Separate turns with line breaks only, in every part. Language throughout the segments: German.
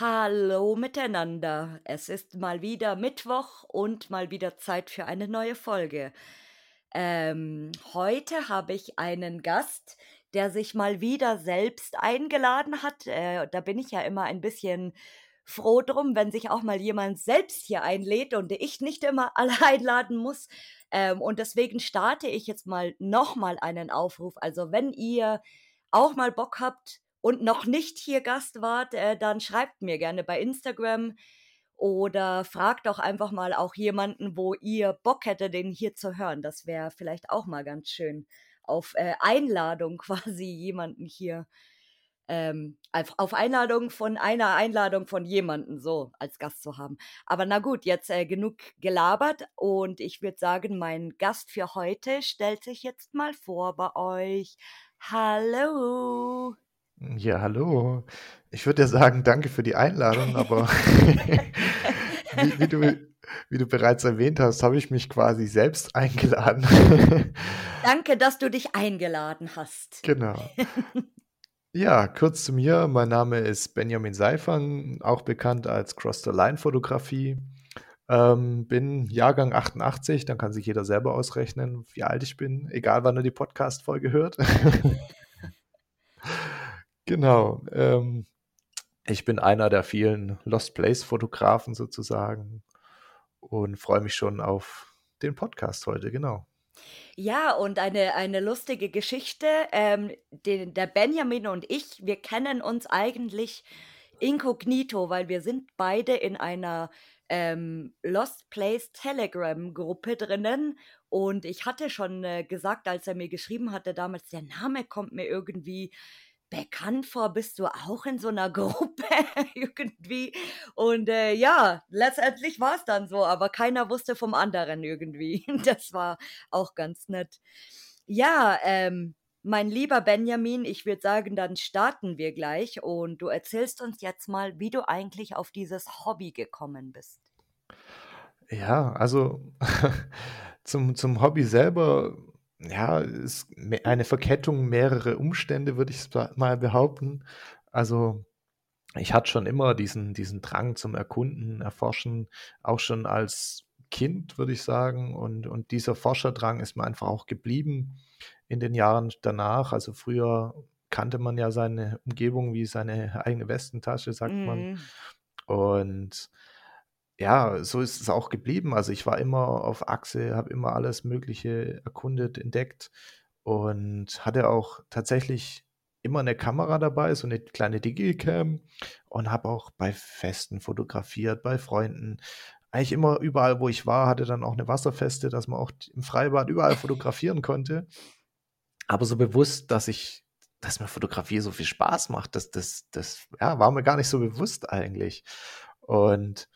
Hallo miteinander. Es ist mal wieder Mittwoch und mal wieder Zeit für eine neue Folge. Ähm, heute habe ich einen Gast, der sich mal wieder selbst eingeladen hat. Äh, da bin ich ja immer ein bisschen froh drum, wenn sich auch mal jemand selbst hier einlädt und ich nicht immer alle einladen muss. Ähm, und deswegen starte ich jetzt mal nochmal einen Aufruf. Also wenn ihr auch mal Bock habt, und noch nicht hier Gast wart, äh, dann schreibt mir gerne bei Instagram oder fragt doch einfach mal auch jemanden, wo ihr Bock hättet, den hier zu hören. Das wäre vielleicht auch mal ganz schön. Auf äh, Einladung quasi jemanden hier. Ähm, auf Einladung von einer Einladung von jemanden so als Gast zu haben. Aber na gut, jetzt äh, genug gelabert und ich würde sagen, mein Gast für heute stellt sich jetzt mal vor bei euch. Hallo.
Ja, hallo. Ich würde ja sagen, danke für die Einladung, aber wie, wie, du, wie du bereits erwähnt hast, habe ich mich quasi selbst eingeladen.
danke, dass du dich eingeladen hast.
Genau. Ja, kurz zu mir. Mein Name ist Benjamin Seifern, auch bekannt als Cross the Line Fotografie. Ähm, bin Jahrgang 88, dann kann sich jeder selber ausrechnen, wie alt ich bin, egal wann er die Podcast-Folge hört. Genau. Ähm, ich bin einer der vielen Lost Place-Fotografen sozusagen und freue mich schon auf den Podcast heute, genau.
Ja, und eine, eine lustige Geschichte. Ähm, den, der Benjamin und ich, wir kennen uns eigentlich inkognito, weil wir sind beide in einer ähm, Lost Place Telegram-Gruppe drinnen. Und ich hatte schon äh, gesagt, als er mir geschrieben hatte damals, der Name kommt mir irgendwie bekannt vor, bist du auch in so einer Gruppe irgendwie. Und äh, ja, letztendlich war es dann so, aber keiner wusste vom anderen irgendwie. Das war auch ganz nett. Ja, ähm, mein lieber Benjamin, ich würde sagen, dann starten wir gleich und du erzählst uns jetzt mal, wie du eigentlich auf dieses Hobby gekommen bist.
Ja, also zum, zum Hobby selber ja, ist eine Verkettung mehrerer Umstände, würde ich mal behaupten. Also ich hatte schon immer diesen, diesen Drang zum Erkunden, Erforschen, auch schon als Kind, würde ich sagen. Und, und dieser Forscherdrang ist mir einfach auch geblieben in den Jahren danach. Also früher kannte man ja seine Umgebung wie seine eigene Westentasche, sagt mm. man. Mhm. Und ja, so ist es auch geblieben. Also ich war immer auf Achse, habe immer alles Mögliche erkundet, entdeckt und hatte auch tatsächlich immer eine Kamera dabei, so eine kleine Digicam und habe auch bei Festen fotografiert, bei Freunden. Eigentlich immer überall, wo ich war, hatte dann auch eine Wasserfeste, dass man auch im Freibad überall fotografieren konnte. Aber so bewusst, dass ich, dass mir Fotografie so viel Spaß macht, das, das, das ja, war mir gar nicht so bewusst eigentlich. Und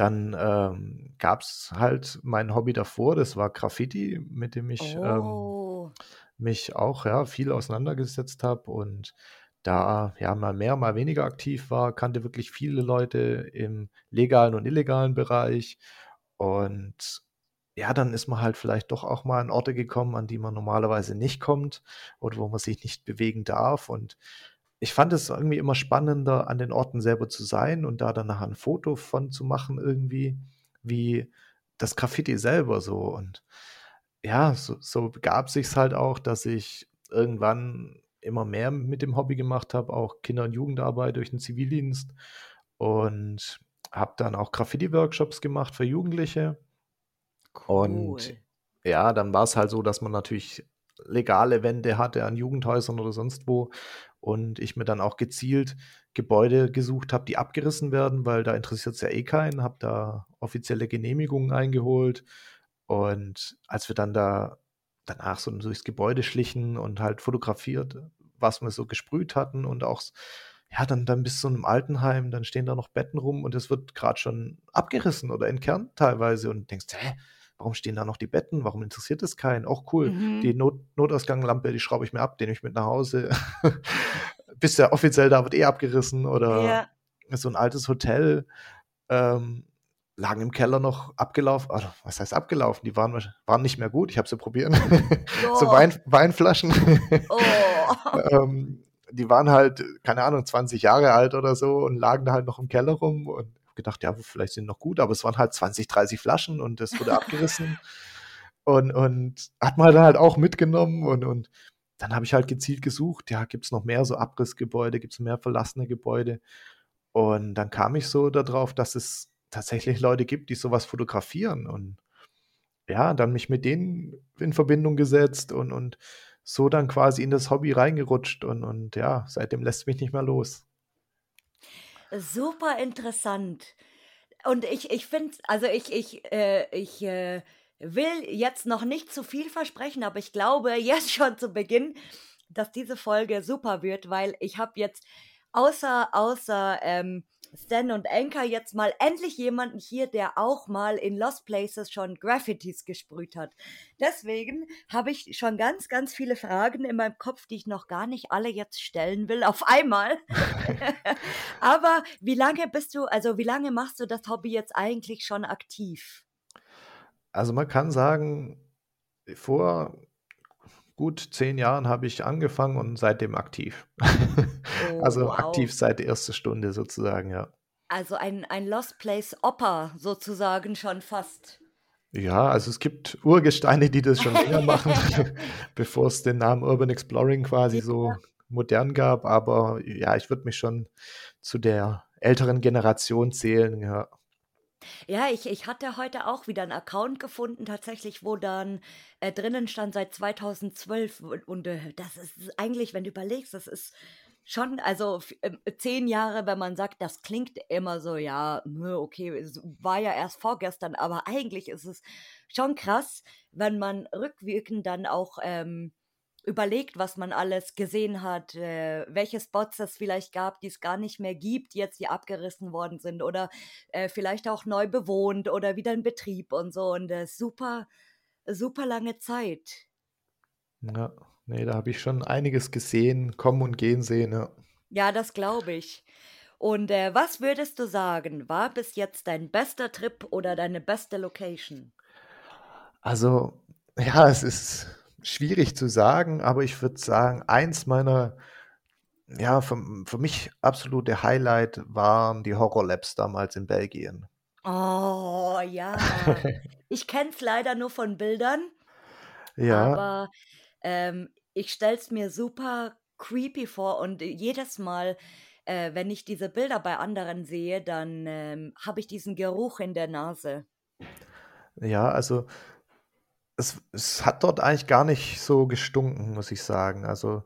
dann ähm, gab es halt mein Hobby davor, das war Graffiti, mit dem ich ähm, oh. ähm, mich auch ja, viel auseinandergesetzt habe und da ja mal mehr, mal weniger aktiv war, kannte wirklich viele Leute im legalen und illegalen Bereich. Und ja, dann ist man halt vielleicht doch auch mal an Orte gekommen, an die man normalerweise nicht kommt oder wo man sich nicht bewegen darf. Und ich fand es irgendwie immer spannender, an den Orten selber zu sein und da dann nachher ein Foto von zu machen, irgendwie, wie das Graffiti selber so. Und ja, so, so begab sich es halt auch, dass ich irgendwann immer mehr mit dem Hobby gemacht habe, auch Kinder- und Jugendarbeit durch den Zivildienst und habe dann auch Graffiti-Workshops gemacht für Jugendliche. Cool. Und ja, dann war es halt so, dass man natürlich legale Wände hatte an Jugendhäusern oder sonst wo und ich mir dann auch gezielt Gebäude gesucht habe, die abgerissen werden, weil da interessiert es ja eh keinen, habe da offizielle Genehmigungen eingeholt. Und als wir dann da danach so durchs Gebäude schlichen und halt fotografiert, was wir so gesprüht hatten und auch ja, dann, dann bis zu einem Altenheim, dann stehen da noch Betten rum und es wird gerade schon abgerissen oder entkernt teilweise und denkst, hä, warum stehen da noch die Betten? Warum interessiert es keinen? Auch cool. Mhm. Die Not Notausganglampe, die schraube ich mir ab, den ich mit nach Hause. bist ja offiziell da, wird eh abgerissen oder
Ja.
so ein altes Hotel, ähm, lagen im Keller noch abgelaufen, oder was heißt abgelaufen? Die waren, waren nicht mehr gut, ich habe sie probiert. so
Oh.
Wein, Weinflaschen.
Oh.
ähm, die waren halt, keine Ahnung, 20 Jahre alt oder so und lagen da halt noch im Keller rum und gedacht, ja, vielleicht sind noch gut, aber es waren halt 20, 30 Flaschen und das wurde abgerissen und, und hat man halt auch mitgenommen und, und dann habe ich halt gezielt gesucht, ja, gibt es noch mehr so Abrissgebäude, gibt es mehr verlassene Gebäude und dann kam ich so darauf, dass es tatsächlich Leute gibt, die sowas fotografieren und ja, dann mich mit denen in Verbindung gesetzt und, und so dann quasi in das Hobby reingerutscht und, und ja, seitdem lässt mich nicht mehr los.
Super interessant. Und ich, ich finde, also ich, ich, äh, ich äh, will jetzt noch nicht zu viel versprechen, aber ich glaube jetzt schon zu Beginn, dass diese Folge super wird, weil ich habe jetzt außer, außer ähm, Stan und Anchor jetzt mal endlich jemanden hier, der auch mal in Lost Places schon Graffitis gesprüht hat. Deswegen habe ich schon ganz, ganz viele Fragen in meinem Kopf, die ich noch gar nicht alle jetzt stellen will, auf einmal. Aber wie lange bist du, also wie lange machst du das Hobby jetzt eigentlich schon aktiv?
Also man kann sagen, vor gut zehn Jahren habe ich angefangen und seitdem aktiv.
Oh,
also
wow.
aktiv seit der ersten Stunde sozusagen, ja.
Also ein, ein Lost Place Oper sozusagen schon fast.
Ja, also es gibt Urgesteine, die das schon länger machen, bevor es den Namen Urban Exploring quasi so modern gab. Aber ja, ich würde mich schon zu der älteren Generation zählen, ja.
Ja, ich, ich hatte heute auch wieder einen Account gefunden, tatsächlich, wo dann äh, drinnen stand seit 2012. Und, und äh, das ist eigentlich, wenn du überlegst, das ist schon, also f- ähm, zehn Jahre, wenn man sagt, das klingt immer so, ja, okay, es war ja erst vorgestern, aber eigentlich ist es schon krass, wenn man rückwirkend dann auch ähm, überlegt, was man alles gesehen hat, äh, welche Spots es vielleicht gab, die es gar nicht mehr gibt, jetzt die abgerissen worden sind oder äh, vielleicht auch neu bewohnt oder wieder in Betrieb und so und äh, super, super lange Zeit.
Ja, nee, da habe ich schon einiges gesehen, kommen und gehen sehen, ja.
Ja, das glaube ich. Und äh, was würdest du sagen, war bis jetzt dein bester Trip oder deine beste Location?
Also, ja, es ist schwierig zu sagen, aber ich würde sagen, eins meiner, ja, für, für mich absolute Highlight waren die Horror Labs damals in Belgien.
Oh ja, ich kenne es leider nur von Bildern,
Ja,
aber ähm, ich stelle es mir super creepy vor und jedes Mal, äh, wenn ich diese Bilder bei anderen sehe, dann ähm, habe ich diesen Geruch in der Nase.
ja, also es, es hat dort eigentlich gar nicht so gestunken, muss ich sagen. Also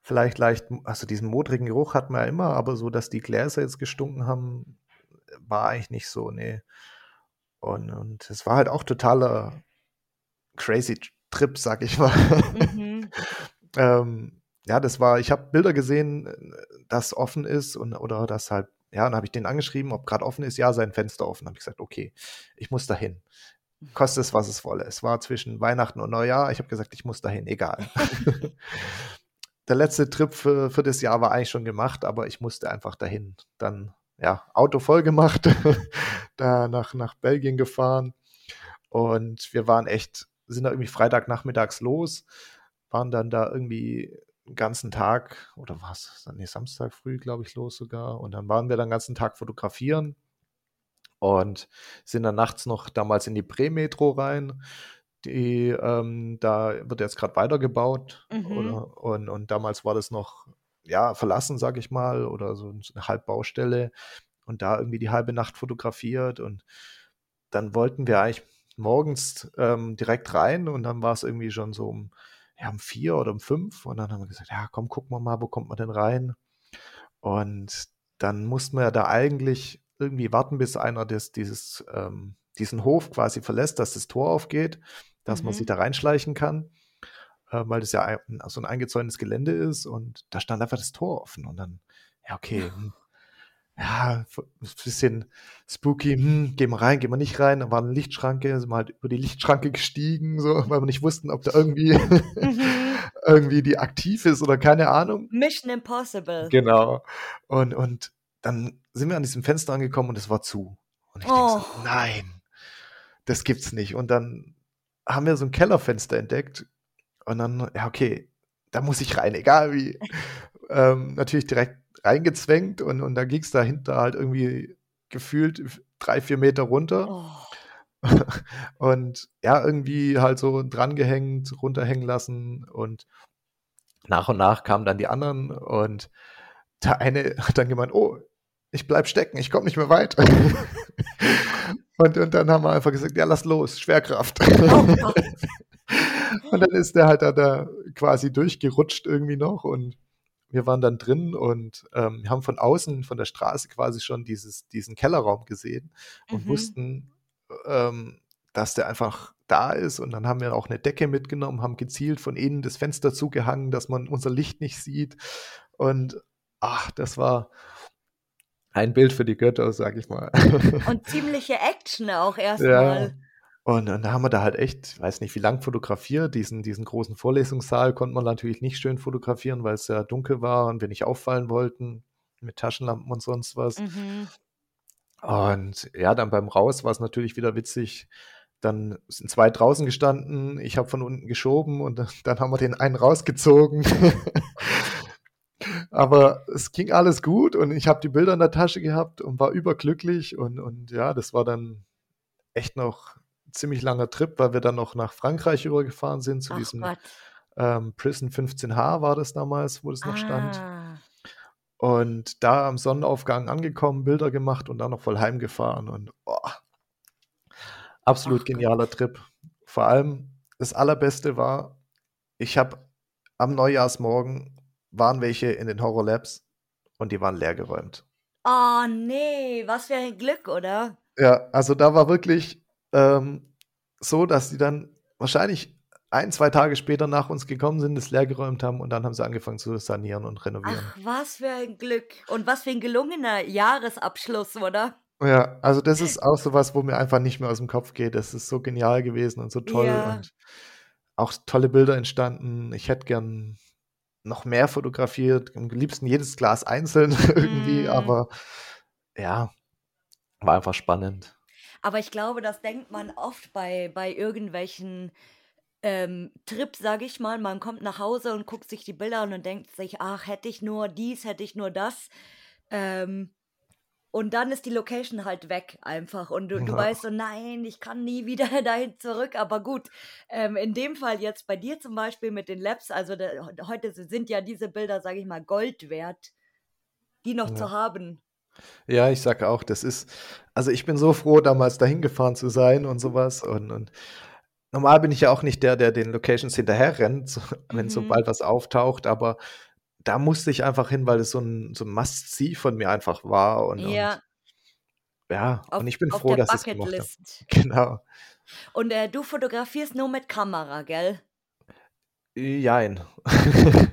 vielleicht leicht, also diesen modrigen Geruch hat man ja immer, aber so, dass die Gläser jetzt gestunken haben, war eigentlich nicht so, nee. Und, und es war halt auch totaler crazy Trip, sag ich mal.
Mhm.
Ähm, ja, das war, ich habe Bilder gesehen, das offen ist und oder das halt, ja, dann habe ich den angeschrieben, ob gerade offen ist, ja, sein Fenster offen. Habe ich gesagt, okay, ich muss dahin. Koste es, was es wolle. Es war zwischen Weihnachten und Neujahr. Ich habe gesagt, ich muss dahin, egal. Der letzte Trip für, für das Jahr war eigentlich schon gemacht, aber ich musste einfach dahin. Dann, ja, Auto voll gemacht, da nach, nach Belgien gefahren. Und wir waren echt, sind da irgendwie Freitagnachmittags los, waren dann da irgendwie den ganzen Tag, oder was? Nee, Samstag früh, glaube ich, los sogar. Und dann waren wir den ganzen Tag fotografieren und sind dann nachts noch damals in die Prämetro rein. Die, ähm, da wird jetzt gerade weitergebaut.
Mhm.
Oder, und, und damals war das noch, ja, verlassen, sag ich mal, oder so eine Halbbaustelle. Und da irgendwie die halbe Nacht fotografiert. Und dann wollten wir eigentlich morgens ähm, direkt rein und dann war es irgendwie schon so um, ja, um vier oder um fünf. Und dann haben wir gesagt, ja, komm, gucken wir mal, wo kommt man denn rein? Und dann mussten wir da eigentlich irgendwie warten, bis einer des, dieses, ähm, diesen Hof quasi verlässt, dass das Tor aufgeht, dass man
Mhm.
sich da reinschleichen kann, äh, weil das ja ein, so ein eingezäuntes Gelände ist und da stand einfach das Tor offen und dann, ja, okay, hm, ja, ein bisschen spooky, hm, gehen wir rein, gehen wir nicht rein, da war eine Lichtschranke, sind wir halt über die Lichtschranke gestiegen, so, weil wir nicht wussten, ob da irgendwie
Mhm.
irgendwie, die aktiv ist oder keine Ahnung.
Mission Impossible.
Genau. Und, und dann sind wir an diesem Fenster angekommen und es war zu. Und ich oh. denke so, nein, das gibt's nicht. Und dann haben wir so ein Kellerfenster entdeckt und dann, ja, okay, da muss ich rein, egal wie. ähm, natürlich direkt reingezwängt und, und da ging es dahinter halt irgendwie gefühlt drei, vier Meter runter. Oh. und ja, irgendwie halt so drangehängt, runterhängen lassen und nach und nach kamen dann die anderen und der eine hat dann gemeint, oh, ich bleib stecken, ich komme nicht mehr weit. und, und dann haben wir einfach gesagt, ja, lass los, Schwerkraft. Oh und dann ist der halt da, da quasi durchgerutscht irgendwie noch und wir waren dann drin und ähm, haben von außen, von der Straße quasi schon dieses, diesen Kellerraum gesehen und mhm. wussten, ähm, dass der einfach da ist. Und dann haben wir auch eine Decke mitgenommen, haben gezielt von innen das Fenster zugehangen, dass man unser Licht nicht sieht. Und ach, das war ein Bild für die Götter, sag ich mal.
Und ziemliche Action auch erstmal. Ja.
Und dann haben wir da halt echt, weiß nicht, wie lang fotografiert. Diesen, diesen großen Vorlesungssaal konnte man natürlich nicht schön fotografieren, weil es ja dunkel war und wir nicht auffallen wollten mit Taschenlampen und sonst was. Mhm. Und ja, dann beim Raus war es natürlich wieder witzig. Dann sind zwei draußen gestanden, ich habe von unten geschoben und dann haben wir den einen rausgezogen. Aber es ging alles gut und ich habe die Bilder in der Tasche gehabt und war überglücklich und, und ja, das war dann echt noch ziemlich langer Trip, weil wir dann noch nach Frankreich übergefahren sind, zu Ach diesem ähm, Prison 15H war das damals, wo das noch ah. stand. Und da am Sonnenaufgang angekommen, Bilder gemacht und dann noch voll heimgefahren. Und oh, absolut Ach genialer Gott. Trip. Vor allem das Allerbeste war, ich habe am Neujahrsmorgen waren welche in den Horror Labs und die waren leergeräumt.
Oh nee, was für ein Glück, oder?
Ja, also da war wirklich ähm, so, dass die dann wahrscheinlich ein, zwei Tage später nach uns gekommen sind, es leergeräumt haben und dann haben sie angefangen zu sanieren und renovieren.
Ach, was für ein Glück. Und was für ein gelungener Jahresabschluss, oder?
Ja, also das ist auch so was, wo mir einfach nicht mehr aus dem Kopf geht. Das ist so genial gewesen und so toll ja. und auch tolle Bilder entstanden. Ich hätte gern noch mehr fotografiert, am liebsten jedes Glas einzeln irgendwie, mm. aber ja, war einfach spannend.
Aber ich glaube, das denkt man oft bei, bei irgendwelchen ähm, Trips, sage ich mal. Man kommt nach Hause und guckt sich die Bilder an und denkt sich, ach, hätte ich nur dies, hätte ich nur das. Ähm, und dann ist die Location halt weg einfach. Und du, ja. du weißt so, nein, ich kann nie wieder dahin zurück. Aber gut, ähm, in dem Fall jetzt bei dir zum Beispiel mit den Labs, also da, heute sind ja diese Bilder, sage ich mal, Gold wert, die noch ja. zu haben.
Ja, ich sage auch, das ist, also ich bin so froh, damals dahin gefahren zu sein und sowas. Und, und normal bin ich ja auch nicht der, der den Locations hinterher rennt, so, wenn mhm. sobald was auftaucht, aber da musste ich einfach hin, weil es so ein, so ein Must-See von mir einfach war. Und, ja. Und, ja, auf, und ich bin froh, dass ich es gemacht habe. Genau.
Und äh, du fotografierst nur mit Kamera, gell?
Jein.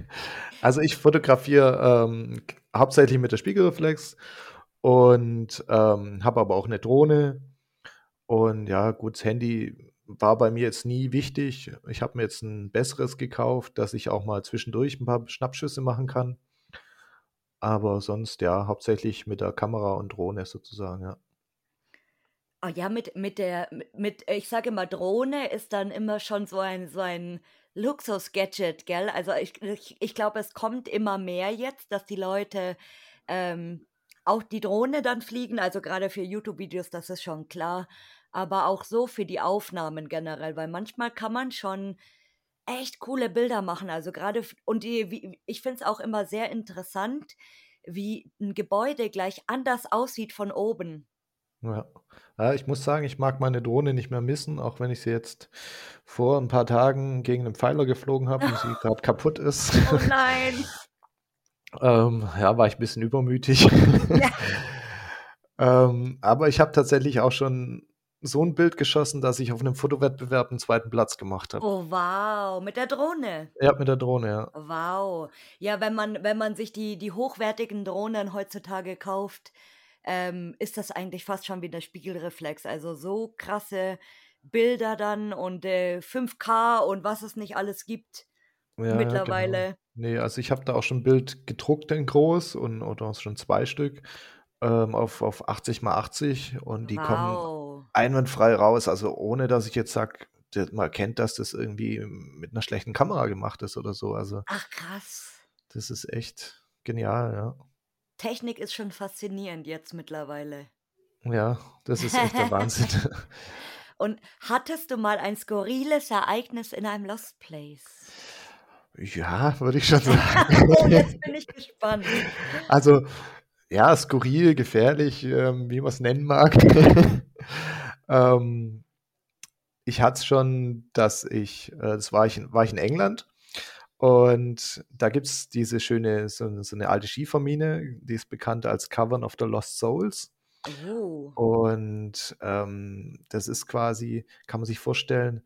also ich fotografiere ähm, hauptsächlich mit der Spiegelreflex und ähm, habe aber auch eine Drohne. Und ja, gut, das Handy war bei mir jetzt nie wichtig. Ich habe mir jetzt ein besseres gekauft, dass ich auch mal zwischendurch ein paar Schnappschüsse machen kann. Aber sonst ja, hauptsächlich mit der Kamera und Drohne sozusagen, ja.
Oh ja, mit, mit der, mit, ich sage immer, Drohne ist dann immer schon so ein, so ein Luxus-Gadget, gell? Also ich, ich, ich glaube, es kommt immer mehr jetzt, dass die Leute ähm, auch die Drohne dann fliegen, also gerade für YouTube-Videos, das ist schon klar, aber auch so für die Aufnahmen generell, weil manchmal kann man schon echt coole Bilder machen, also gerade, und die, wie, ich finde es auch immer sehr interessant, wie ein Gebäude gleich anders aussieht von oben.
Ja. ja. ich muss sagen, ich mag meine Drohne nicht mehr missen, auch wenn ich sie jetzt vor ein paar Tagen gegen einen Pfeiler geflogen habe und sie gerade kaputt ist.
Oh nein.
Ähm, ja, war ich ein bisschen übermütig. Ja. ähm, aber ich habe tatsächlich auch schon so ein Bild geschossen, dass ich auf einem Fotowettbewerb einen zweiten Platz gemacht habe.
Oh wow, mit der Drohne.
Ja, mit der Drohne, ja.
Wow. Ja, wenn man, wenn man sich die, die hochwertigen Drohnen heutzutage kauft, ähm, ist das eigentlich fast schon wie der Spiegelreflex. Also so krasse Bilder dann und äh, 5K und was es nicht alles gibt.
Ja, ja, genau.
mittlerweile.
Ne, also ich habe da auch schon 'n Bild gedruckt in groß und oder auch schon 2 Stück, ähm, auf auf 80 mal 80 und die kommen
Wow.
Einwandfrei raus, also ohne dass ich jetzt sage, man erkennt, dass das irgendwie mit 'ner schlechten Kamera gemacht ist oder so. Also
Ach krass.
das ist echt genial, ja.
Technik ist schon faszinierend jetzt mittlerweile.
Ja, das ist echt der Wahnsinn.
Und hattest du mal ein skurriles Ereignis in einem Lost Place?
Ja, würde ich schon sagen.
Oh, jetzt bin ich gespannt.
Also, ja, skurril, gefährlich, ähm, wie man's nennen mag. Ähm, ich hatte es schon, dass ich äh, das war ich in war ich in England und da gibt's diese schöne so so 'ne alte Schiefermine, die ist bekannt als Cavern of the Lost Souls.
Oh.
Und, ähm, das ist quasi kann man sich vorstellen,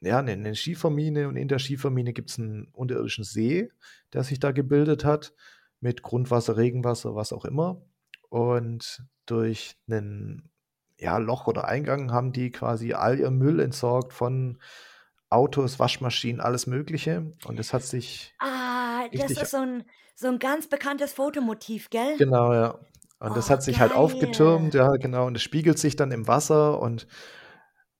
ja, 'ne 'ne Schiefermine und in der Schiefermine gibt's 'n unterirdischen See, der sich da gebildet hat mit Grundwasser, Regenwasser, was auch immer. Und durch 'nen, ja, Loch oder Eingang haben die quasi all ihren Müll entsorgt von Autos, Waschmaschinen, alles Mögliche. Und das hat sich
Ah, das ist so 'n so 'n ganz bekanntes Fotomotiv, gell?
Genau, ja. Und das
Oh,
hat sich halt aufgetürmt,
geil.
ja, genau, und es spiegelt sich dann im Wasser und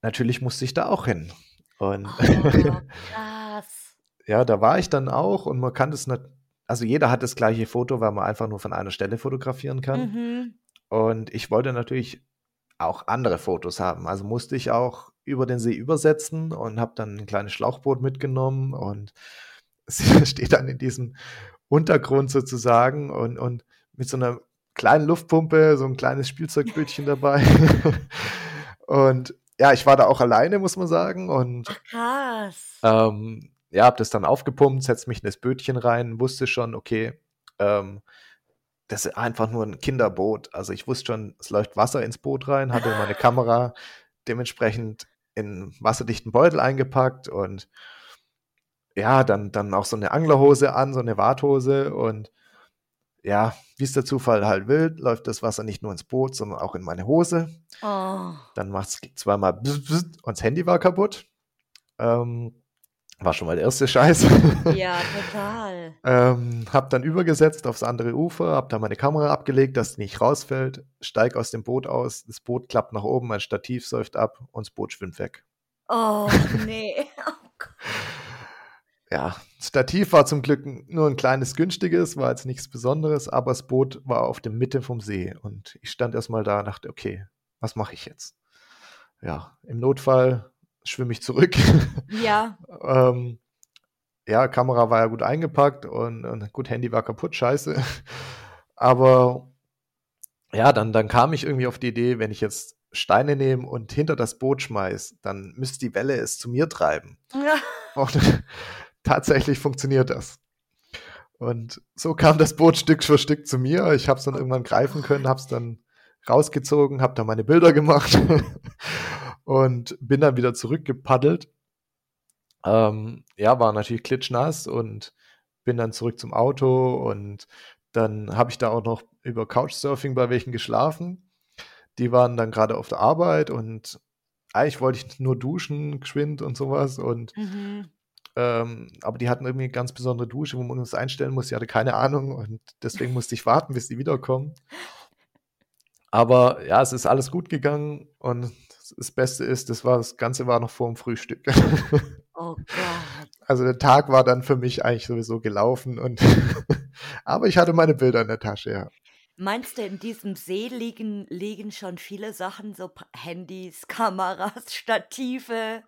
natürlich musste ich da auch hin. Und
Oh, krass.
ja, da war ich dann auch und man kann das nat also jeder hat das gleiche Foto, weil man einfach nur von einer Stelle fotografieren kann.
Mhm.
Und ich wollte natürlich auch andere Fotos haben. Also musste ich auch über den See übersetzen und habe dann 'n kleines Schlauchboot mitgenommen und s stehe dann in diesem Untergrund sozusagen und und mit so 'ner kleinen Luftpumpe, so 'n kleines Spielzeugbötchen dabei. Und ja, ich war da auch alleine, muss man sagen und
Ach krass.
ähm, ja, habe das dann aufgepumpt, setze mich in das Bötchen rein, wusste schon, okay, ähm, das ist einfach nur 'n Kinderboot. Also, ich wusste schon, es läuft Wasser ins Boot rein, hatte meine Kamera dementsprechend in wasserdichten Beutel eingepackt und ja, dann dann auch so 'ne Anglerhose an, so 'ne Warthose und ja, wie's der Zufall halt will, läuft das Wasser nicht nur ins Boot, sondern auch in meine Hose.
Oh.
Dann macht's zweimal und das Handy war kaputt. Ähm, war schon mal der 1. Scheiß.
Ja, total.
Ähm, habe dann übergesetzt aufs andere Ufer, habe da meine Kamera abgelegt, dass die nicht rausfällt, steige aus dem Boot aus, das Boot klappt nach oben, mein Stativ säuft ab und das Boot schwimmt weg.
Och ne. Oh Gott.
Ja, das Stativ war zum Glück nur 'n kleines günstiges, war jetzt nichts Besonderes, aber das Boot war auf der Mitte vom See und ich stand erst mal da und dachte: „Okay, was mache ich jetzt?“ Ja, im Notfall schwimme ich zurück.
Ja.
Ähm, ja, Kamera war ja gut eingepackt und und gut, Handy war kaputt, scheiße. Aber ja, dann dann kam ich irgendwie auf die Idee, wenn ich jetzt Steine nehme und hinter das Boot schmeiße, dann müsste die Welle es zu mir treiben. Und tatsächlich funktioniert das. Und so kam das Boot Stück für Stück zu mir. Ich habe es dann irgendwann greifen können, habe es dann rausgezogen, habe da meine Bilder gemacht und bin dann wieder zurückgepaddelt. Ähm, ja, war natürlich klitschnass und bin dann zurück zum Auto und dann habe ich da auch noch über Couchsurfing bei welchen geschlafen. Die waren dann grade auf der Arbeit und eigentlich wollte ich nur duschen geschwind und so was und
Mhm.
ähm, aber die hatten irgendwie 'ne ganz besondere Dusche, wo man irgendwas einstellen muss. Ich hatte keine Ahnung und deswegen musste ich warten, bis die wiederkommen. Aber ja, es ist alles gut gegangen und das Beste ist, das war das Ganze war noch vorm Frühstück.
Oh Gott.
Also, der Tag war dann für mich eigentlich sowieso gelaufen und aber ich hatte meine Bilder in der Tasche, ja.
Meinst du, in diesem See liegen liegen schon viele Sachen, so Handys, Kameras, Stative,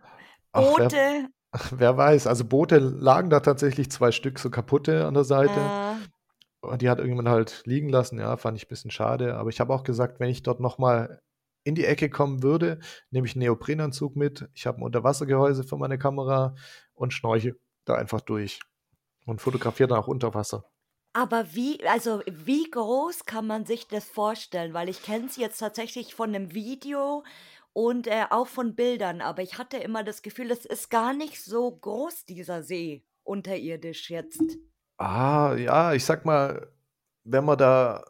Ach, wer
Boote?
wer weiß. Also, Boote lagen da tatsächlich 2 Stück, so kaputte an der Seite.
Äh.
Und die hat irgendjemand halt liegen lassen, ja, fand ich bisschen schade. Aber ich habe auch gesagt, wenn ich dort noch mal in die Ecke kommen würde, nehme ich 'n Neoprenanzug mit. Ich habe 'n Unterwassergehäuse für meine Kamera und schnorchele da einfach durch und fotografiere dann auch unter Wasser.
Aber wie also, wie groß kann man sich das vorstellen? Weil ich kenne es jetzt tatsächlich von 'nem Video und, äh, auch von Bildern, aber ich hatte immer das Gefühl, es ist gar nicht so groß, dieser See unterirdisch jetzt.
Ah, ja, ich sage mal, wenn man da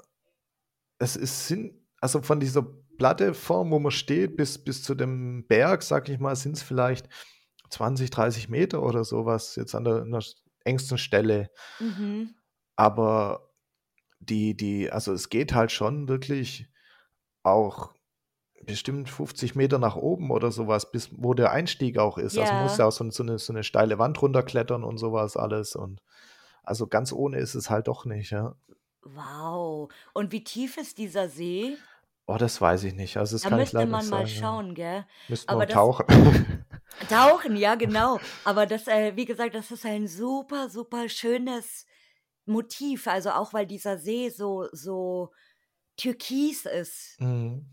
es es sind also, von dieser Plattform, wo man steht, bis bis zu dem Berg, sage ich mal, sind's vielleicht 20, 30 Meter oder so was jetzt an der 'ner engsten Stelle.
Mhm.
Aber die, die, also es geht halt schon wirklich auch bestimmt 50 Meter nach oben oder sowas, bis wo der Einstieg auch ist. Also man muss
Ja.
ja auch so, so, eine, so eine steile Wand runterklettern und sowas alles. Und also ganz ohne ist es halt doch nicht, ja.
Wow. Und wie tief ist dieser See?
Oh, das weiß ich nicht. Also das
Da
kann ich
müsste
leider
man
nicht
mal
sagen. Ja.
schauen, gell? Aber
wir
das
tauchen.
Tauchen, ja, genau. Aber das, äh, wie gesagt, das ist ein super, super schönes Motiv. Also auch weil dieser See so, so türkis ist.
Mhm.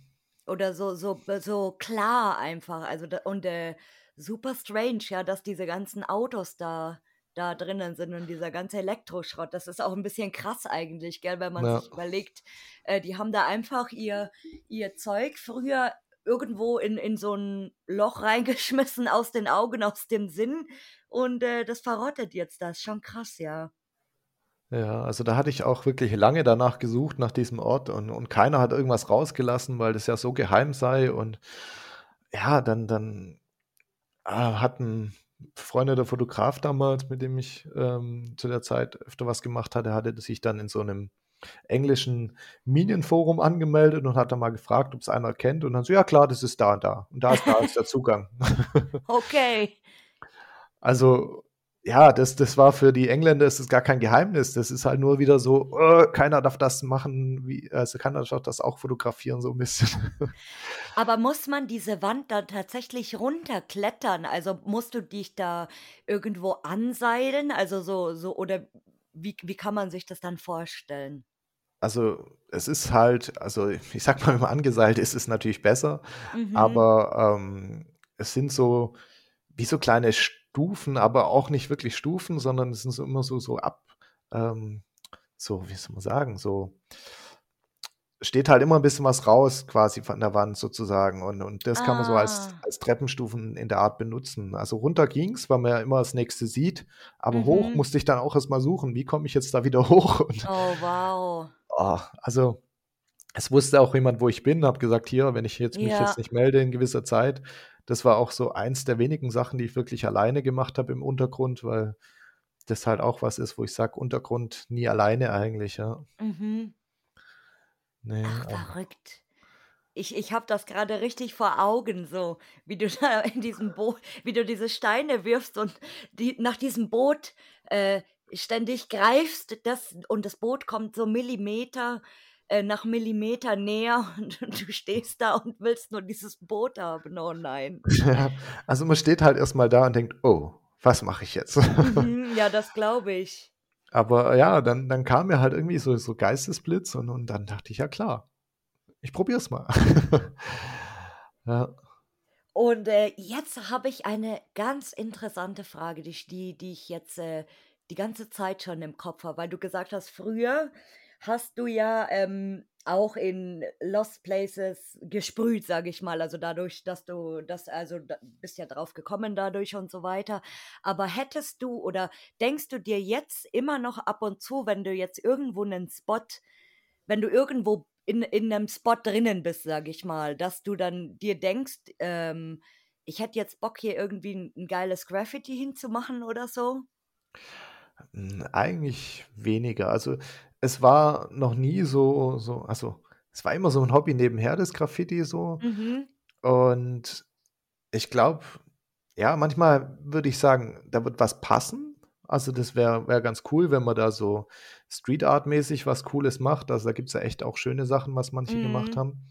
Oder so, so, so klar einfach. Also da, und äh, super strange, ja, dass diese ganzen Autos da, da drinnen sind und dieser ganze Elektroschrott. Das ist auch ein bisschen krass eigentlich, gell, wenn man
Ja.
sich überlegt, äh, die haben da einfach ihr, ihr Zeug früher irgendwo in, in so ein Loch reingeschmissen, aus den Augen, aus dem Sinn. Und äh, das verrottet jetzt. Das ist schon krass, ja.
Ja, also da hatte ich auch wirklich lange danach gesucht, nach diesem Ort und, und keiner hat irgendwas rausgelassen, weil das ja so geheim sei. Und ja, dann, dann äh, hat ein befreundeter Fotograf damals, mit dem ich ähm, zu der Zeit öfter was gemacht hatte, hatte sich dann in so einem englischen Minenforum angemeldet und hat dann mal gefragt, ob es einer kennt. Und dann so, ja klar, das ist da und da. Und da ist da ist der Zugang.
Okay.
Also, ja, das, das war für die Engländer ist es gar kein Geheimnis. Das ist halt nur wieder so, äh, keiner darf das machen, wie, also keiner darf das auch fotografieren, so ein bisschen.
Aber muss man diese Wand dann tatsächlich runterklettern? Also musst du dich da irgendwo anseilen? Also so, so, oder wie, wie kann man sich das dann vorstellen?
Also, es ist halt, also ich sag mal, wenn man angeseilt ist, ist es natürlich besser,
Mhm.
aber ähm, es sind so wie so kleine Stufen, aber auch nicht wirklich Stufen, sondern es sind so immer so, so ab, ähm, so, wie soll man sagen, so steht halt immer ein bisschen was raus, quasi von der Wand sozusagen. Und, und das kann man so als,
Ah.
als Treppenstufen in der Art benutzen. Also runter ging's, weil man ja immer das nächste sieht, aber hoch
Mhm.
musste ich dann auch erstmal suchen, wie komme ich jetzt da wieder hoch? Und
Oh, wow.
oh, also es wusste auch jemand, wo ich bin, habe gesagt, hier, wenn ich jetzt mich
Ja.
jetzt nicht melde in gewisser Zeit, das war auch so eins der wenigen Sachen, die ich wirklich alleine gemacht habe im Untergrund, weil das halt auch was ist, wo ich sage, Untergrund nie alleine eigentlich, ja.
Mhm.
Nee,
Ach,
ähm,
verrückt. Ich, ich habe das gerade richtig vor Augen, so wie du da in diesem Boot, wie du diese Steine wirfst und die, nach diesem Boot äh, ständig greifst, das, und das Boot kommt so Millimeter äh, nach Millimeter näher und, du stehst da und willst nur dieses Boot haben. Oh nein.
ja, also man steht halt erstmal da und denkt, oh, was mache ich jetzt?
Mhm, ja, das glaube ich.
Aber ja, dann, dann kam mir halt irgendwie so, so Geistesblitz und, und dann dachte ich, ja klar, ich probier's mal. ja.
Und äh, jetzt habe ich eine ganz interessante Frage, die, ich- die, die ich jetzt äh, die ganze Zeit schon im Kopf habe, weil du gesagt hast, früher hast du ja ähm, auch in Lost Places gesprüht, sage ich mal. Also dadurch, dass du das, also da, bist ja drauf gekommen dadurch und so weiter. Aber hättest du oder denkst du dir jetzt immer noch ab und zu, wenn du jetzt irgendwo einen Spot, wenn du irgendwo in, in einem Spot drinnen bist, sag ich mal, dass du dann dir denkst, ähm, ich hätte jetzt Bock, hier irgendwie ein, ein geiles Graffiti hinzumachen oder so?
Hm, Eigentlich weniger. Also es war noch nie so, so, also es war immer so ein Hobby nebenher, das Graffiti so.
Mhm.
Und ich glaube, ja, manchmal würde ich sagen, da wird was passen. Also das wäre wär ganz cool, wenn man da so Street Art-mäßig was Cooles macht. Also da gibt es ja echt auch schöne Sachen, was manche gemacht
Mhm.
haben.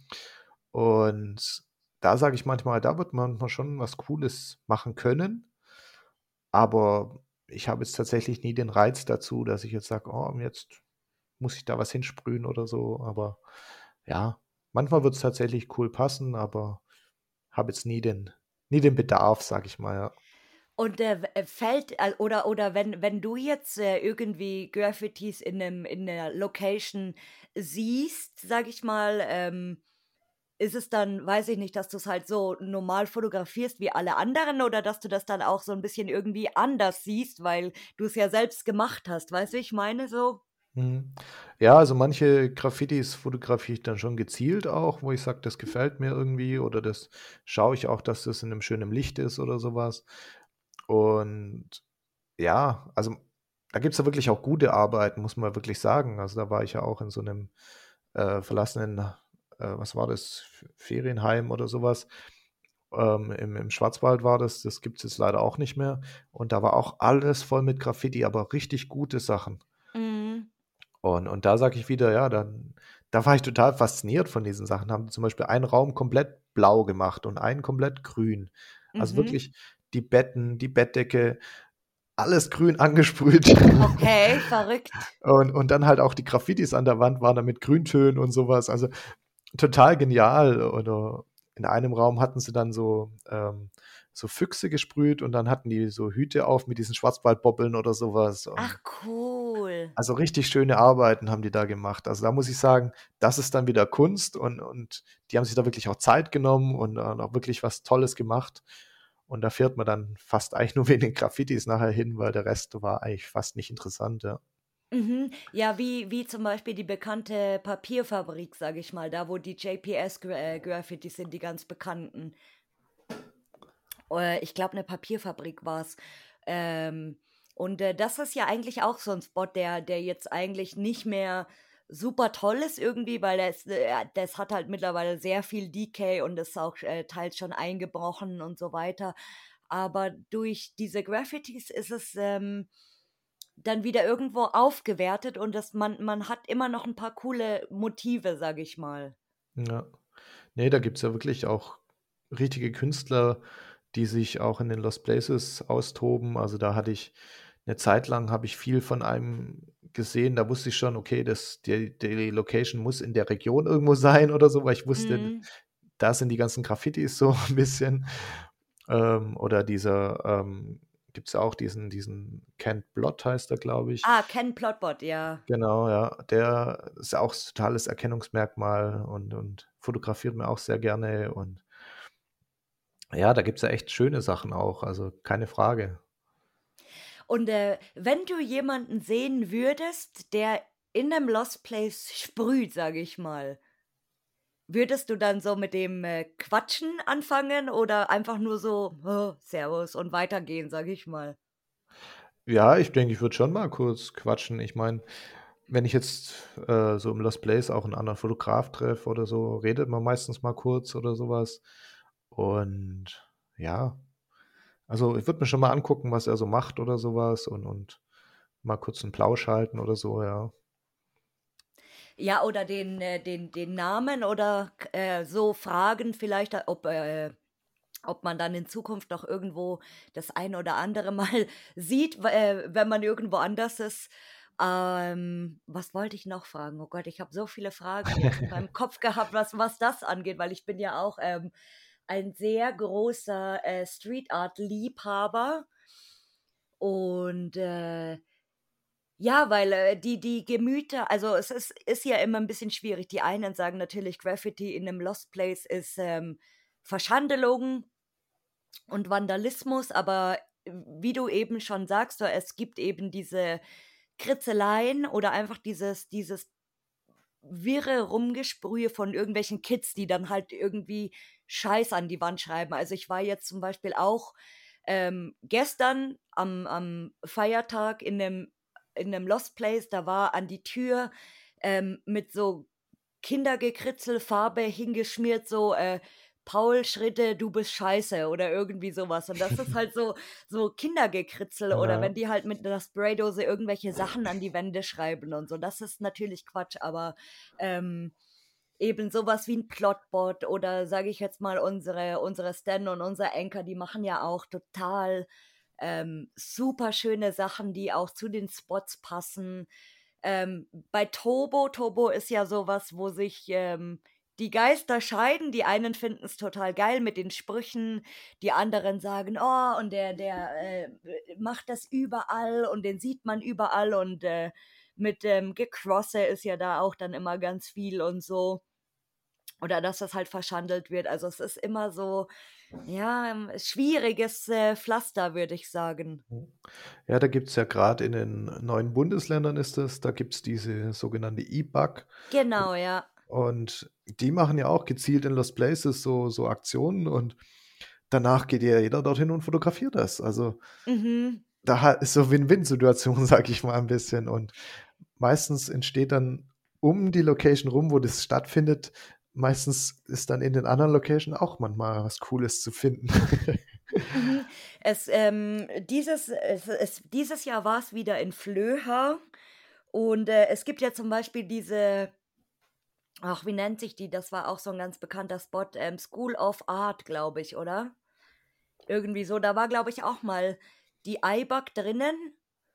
Und da sage ich manchmal, da wird man manchmal schon was Cooles machen können. Aber ich habe jetzt tatsächlich nie den Reiz dazu, dass ich jetzt sage, oh, jetzt muss ich da was hinsprühen oder so. Aber ja, manchmal wird es tatsächlich cool passen, aber habe jetzt nie den, nie den Bedarf, sag ich mal, ja.
Und äh, fällt, äh, oder, oder wenn, wenn du jetzt äh, irgendwie Graffitis in einem, in einer Location siehst, sag ich mal, ähm, ist es dann, weiß ich nicht, dass du es halt so normal fotografierst wie alle anderen oder dass du das dann auch so ein bisschen irgendwie anders siehst, weil du es ja selbst gemacht hast, weißt du, ich meine so?
Mhm. Ja, also manche Graffitis fotografiere ich dann schon gezielt auch, wo ich sage, das gefällt mir irgendwie oder das schaue ich auch, dass das in einem schönen Licht ist oder sowas. Und ja, also da gibt es ja wirklich auch gute Arbeiten, muss man wirklich sagen. Also da war ich ja auch in so einem äh, verlassenen, äh, was war das, Ferienheim oder sowas. Ähm, im, Im Schwarzwald war das, das gibt es jetzt leider auch nicht mehr. Und da war auch alles voll mit Graffiti, aber richtig gute Sachen. Und, und da sage ich wieder, ja, dann, da war ich total fasziniert von diesen Sachen. Haben zum Beispiel einen Raum komplett blau gemacht und einen komplett grün. Also
Mhm.
wirklich die Betten, die Bettdecke, alles grün angesprüht.
Okay, verrückt.
Und, und dann halt auch die Graffitis an der Wand waren dann mit Grüntönen und sowas. Also total genial. Oder in einem Raum hatten sie dann so, ähm, so Füchse gesprüht und dann hatten die so Hüte auf mit diesen Schwarzwaldbobbeln oder sowas. Und
Ach, cool.
also richtig schöne Arbeiten haben die da gemacht. Also da muss ich sagen, das ist dann wieder Kunst und, und die haben sich da wirklich auch Zeit genommen und, und auch wirklich was Tolles gemacht. Und da fährt man dann fast eigentlich nur wegen den Graffitis nachher hin, weil der Rest war eigentlich fast nicht interessant, ja.
Mhm. Ja, wie, wie zum Beispiel die bekannte Papierfabrik, sage ich mal, da wo die JPS-Graffitis sind, die ganz bekannten. Äh, ich glaube, eine Papierfabrik war es. Ähm, und äh, das ist ja eigentlich auch so ein Spot, der, der jetzt eigentlich nicht mehr super toll ist irgendwie, weil das, äh, das hat halt mittlerweile sehr viel Decay und ist auch äh, teils schon eingebrochen und so weiter. Aber durch diese Graffitis ist es ähm, dann wieder irgendwo aufgewertet und das, man, man hat immer noch ein paar coole Motive, sag ich mal.
Ja. Nee, da gibt es ja wirklich auch richtige Künstler, die sich auch in den Lost Places austoben. Also da hatte ich eine Zeit lang habe ich viel von einem gesehen, da wusste ich schon, okay, das, die, die Location muss in der Region irgendwo sein oder so, weil ich wusste,
Mhm.
da sind die ganzen Graffitis so ein bisschen. Ähm, oder dieser, ähm, gibt es ja auch diesen, diesen Kent Blott heißt er, glaube ich.
Ah, Ken Plotbot, ja.
Genau, ja. Der ist auch ein totales Erkennungsmerkmal und, und fotografiert mir auch sehr gerne. Und ja, da gibt es ja echt schöne Sachen auch, also keine Frage.
Und äh, wenn du jemanden sehen würdest, der in einem Lost Place sprüht, sage ich mal, würdest du dann so mit dem äh, Quatschen anfangen oder einfach nur so oh, Servus und weitergehen, sage ich mal?
Ja, ich denke, ich würde schon mal kurz quatschen. Ich meine, wenn ich jetzt äh, so im Lost Place auch einen anderen Fotograf treffe oder so, redet man meistens mal kurz oder sowas. Und ja, also ich würde mir schon mal angucken, was er so macht oder sowas und, und mal kurz einen Plausch halten oder so, ja.
Ja, oder den, äh, den, den Namen oder äh, so fragen vielleicht, ob, äh, ob man dann in Zukunft noch irgendwo das ein oder andere Mal sieht, äh, wenn man irgendwo anders ist. Ähm, was wollte ich noch fragen? Oh Gott, ich habe so viele Fragen in meinem Kopf gehabt, was, was das angeht, weil ich bin ja auch ähm, ein sehr großer äh, Street Art Liebhaber und äh, ja, weil äh, die, die Gemüter, also es ist, ist ja immer ein bisschen schwierig. Die einen sagen natürlich, Graffiti in einem Lost Place ist ähm, Verschandelung und Vandalismus, aber wie du eben schon sagst, es gibt eben diese Kritzeleien oder einfach dieses, dieses wirre Rumgesprühe von irgendwelchen Kids, die dann halt irgendwie Scheiß an die Wand schreiben. Also ich war jetzt zum Beispiel auch ähm, gestern am, am Feiertag in einem, in einem Lost Place, da war an die Tür ähm, mit so Kindergekritzel Farbe hingeschmiert, so äh, Paul Schritte, du bist scheiße oder irgendwie sowas. Und das ist halt so, so Kindergekritzel oder
Ja.
wenn die halt mit einer Spraydose irgendwelche Sachen an die Wände schreiben und so. Das ist natürlich Quatsch, aber ähm, eben sowas wie ein Plotbot oder sage ich jetzt mal unsere, unsere Stan und unser Anchor, die machen ja auch total ähm, super schöne Sachen, die auch zu den Spots passen. Ähm, bei Tobo, Tobo ist ja sowas, wo sich ähm, die Geister scheiden. Die einen finden es total geil mit den Sprüchen, die anderen sagen, oh, und der, der äh, macht das überall und den sieht man überall und äh, mit ähm, Gecrosse ist ja da auch dann immer ganz viel und so. Oder dass das halt verschandelt wird. Also es ist immer so, ja, ähm, schwieriges äh, Pflaster, würde ich sagen.
Ja, da gibt es ja gerade in den neuen Bundesländern ist es, da gibt es diese sogenannte E-Bug.
Genau, ja.
Und die machen ja auch gezielt in Lost Places so, so Aktionen und danach geht ja jeder dorthin und fotografiert das. Also
Mhm.
da ist so Win-Win-Situation, sag ich mal ein bisschen. Und meistens entsteht dann um die Location rum, wo das stattfindet, meistens ist dann in den anderen Locations auch manchmal was Cooles zu finden.
Mhm. Es, ähm, dieses, es, es, dieses Jahr war es wieder in Flöha und äh, es gibt ja zum Beispiel diese, ach, wie nennt sich die? Das war auch so ein ganz bekannter Spot, ähm, School of Art, glaube ich, oder? Irgendwie so. Da war, glaube ich, auch mal die iBug drinnen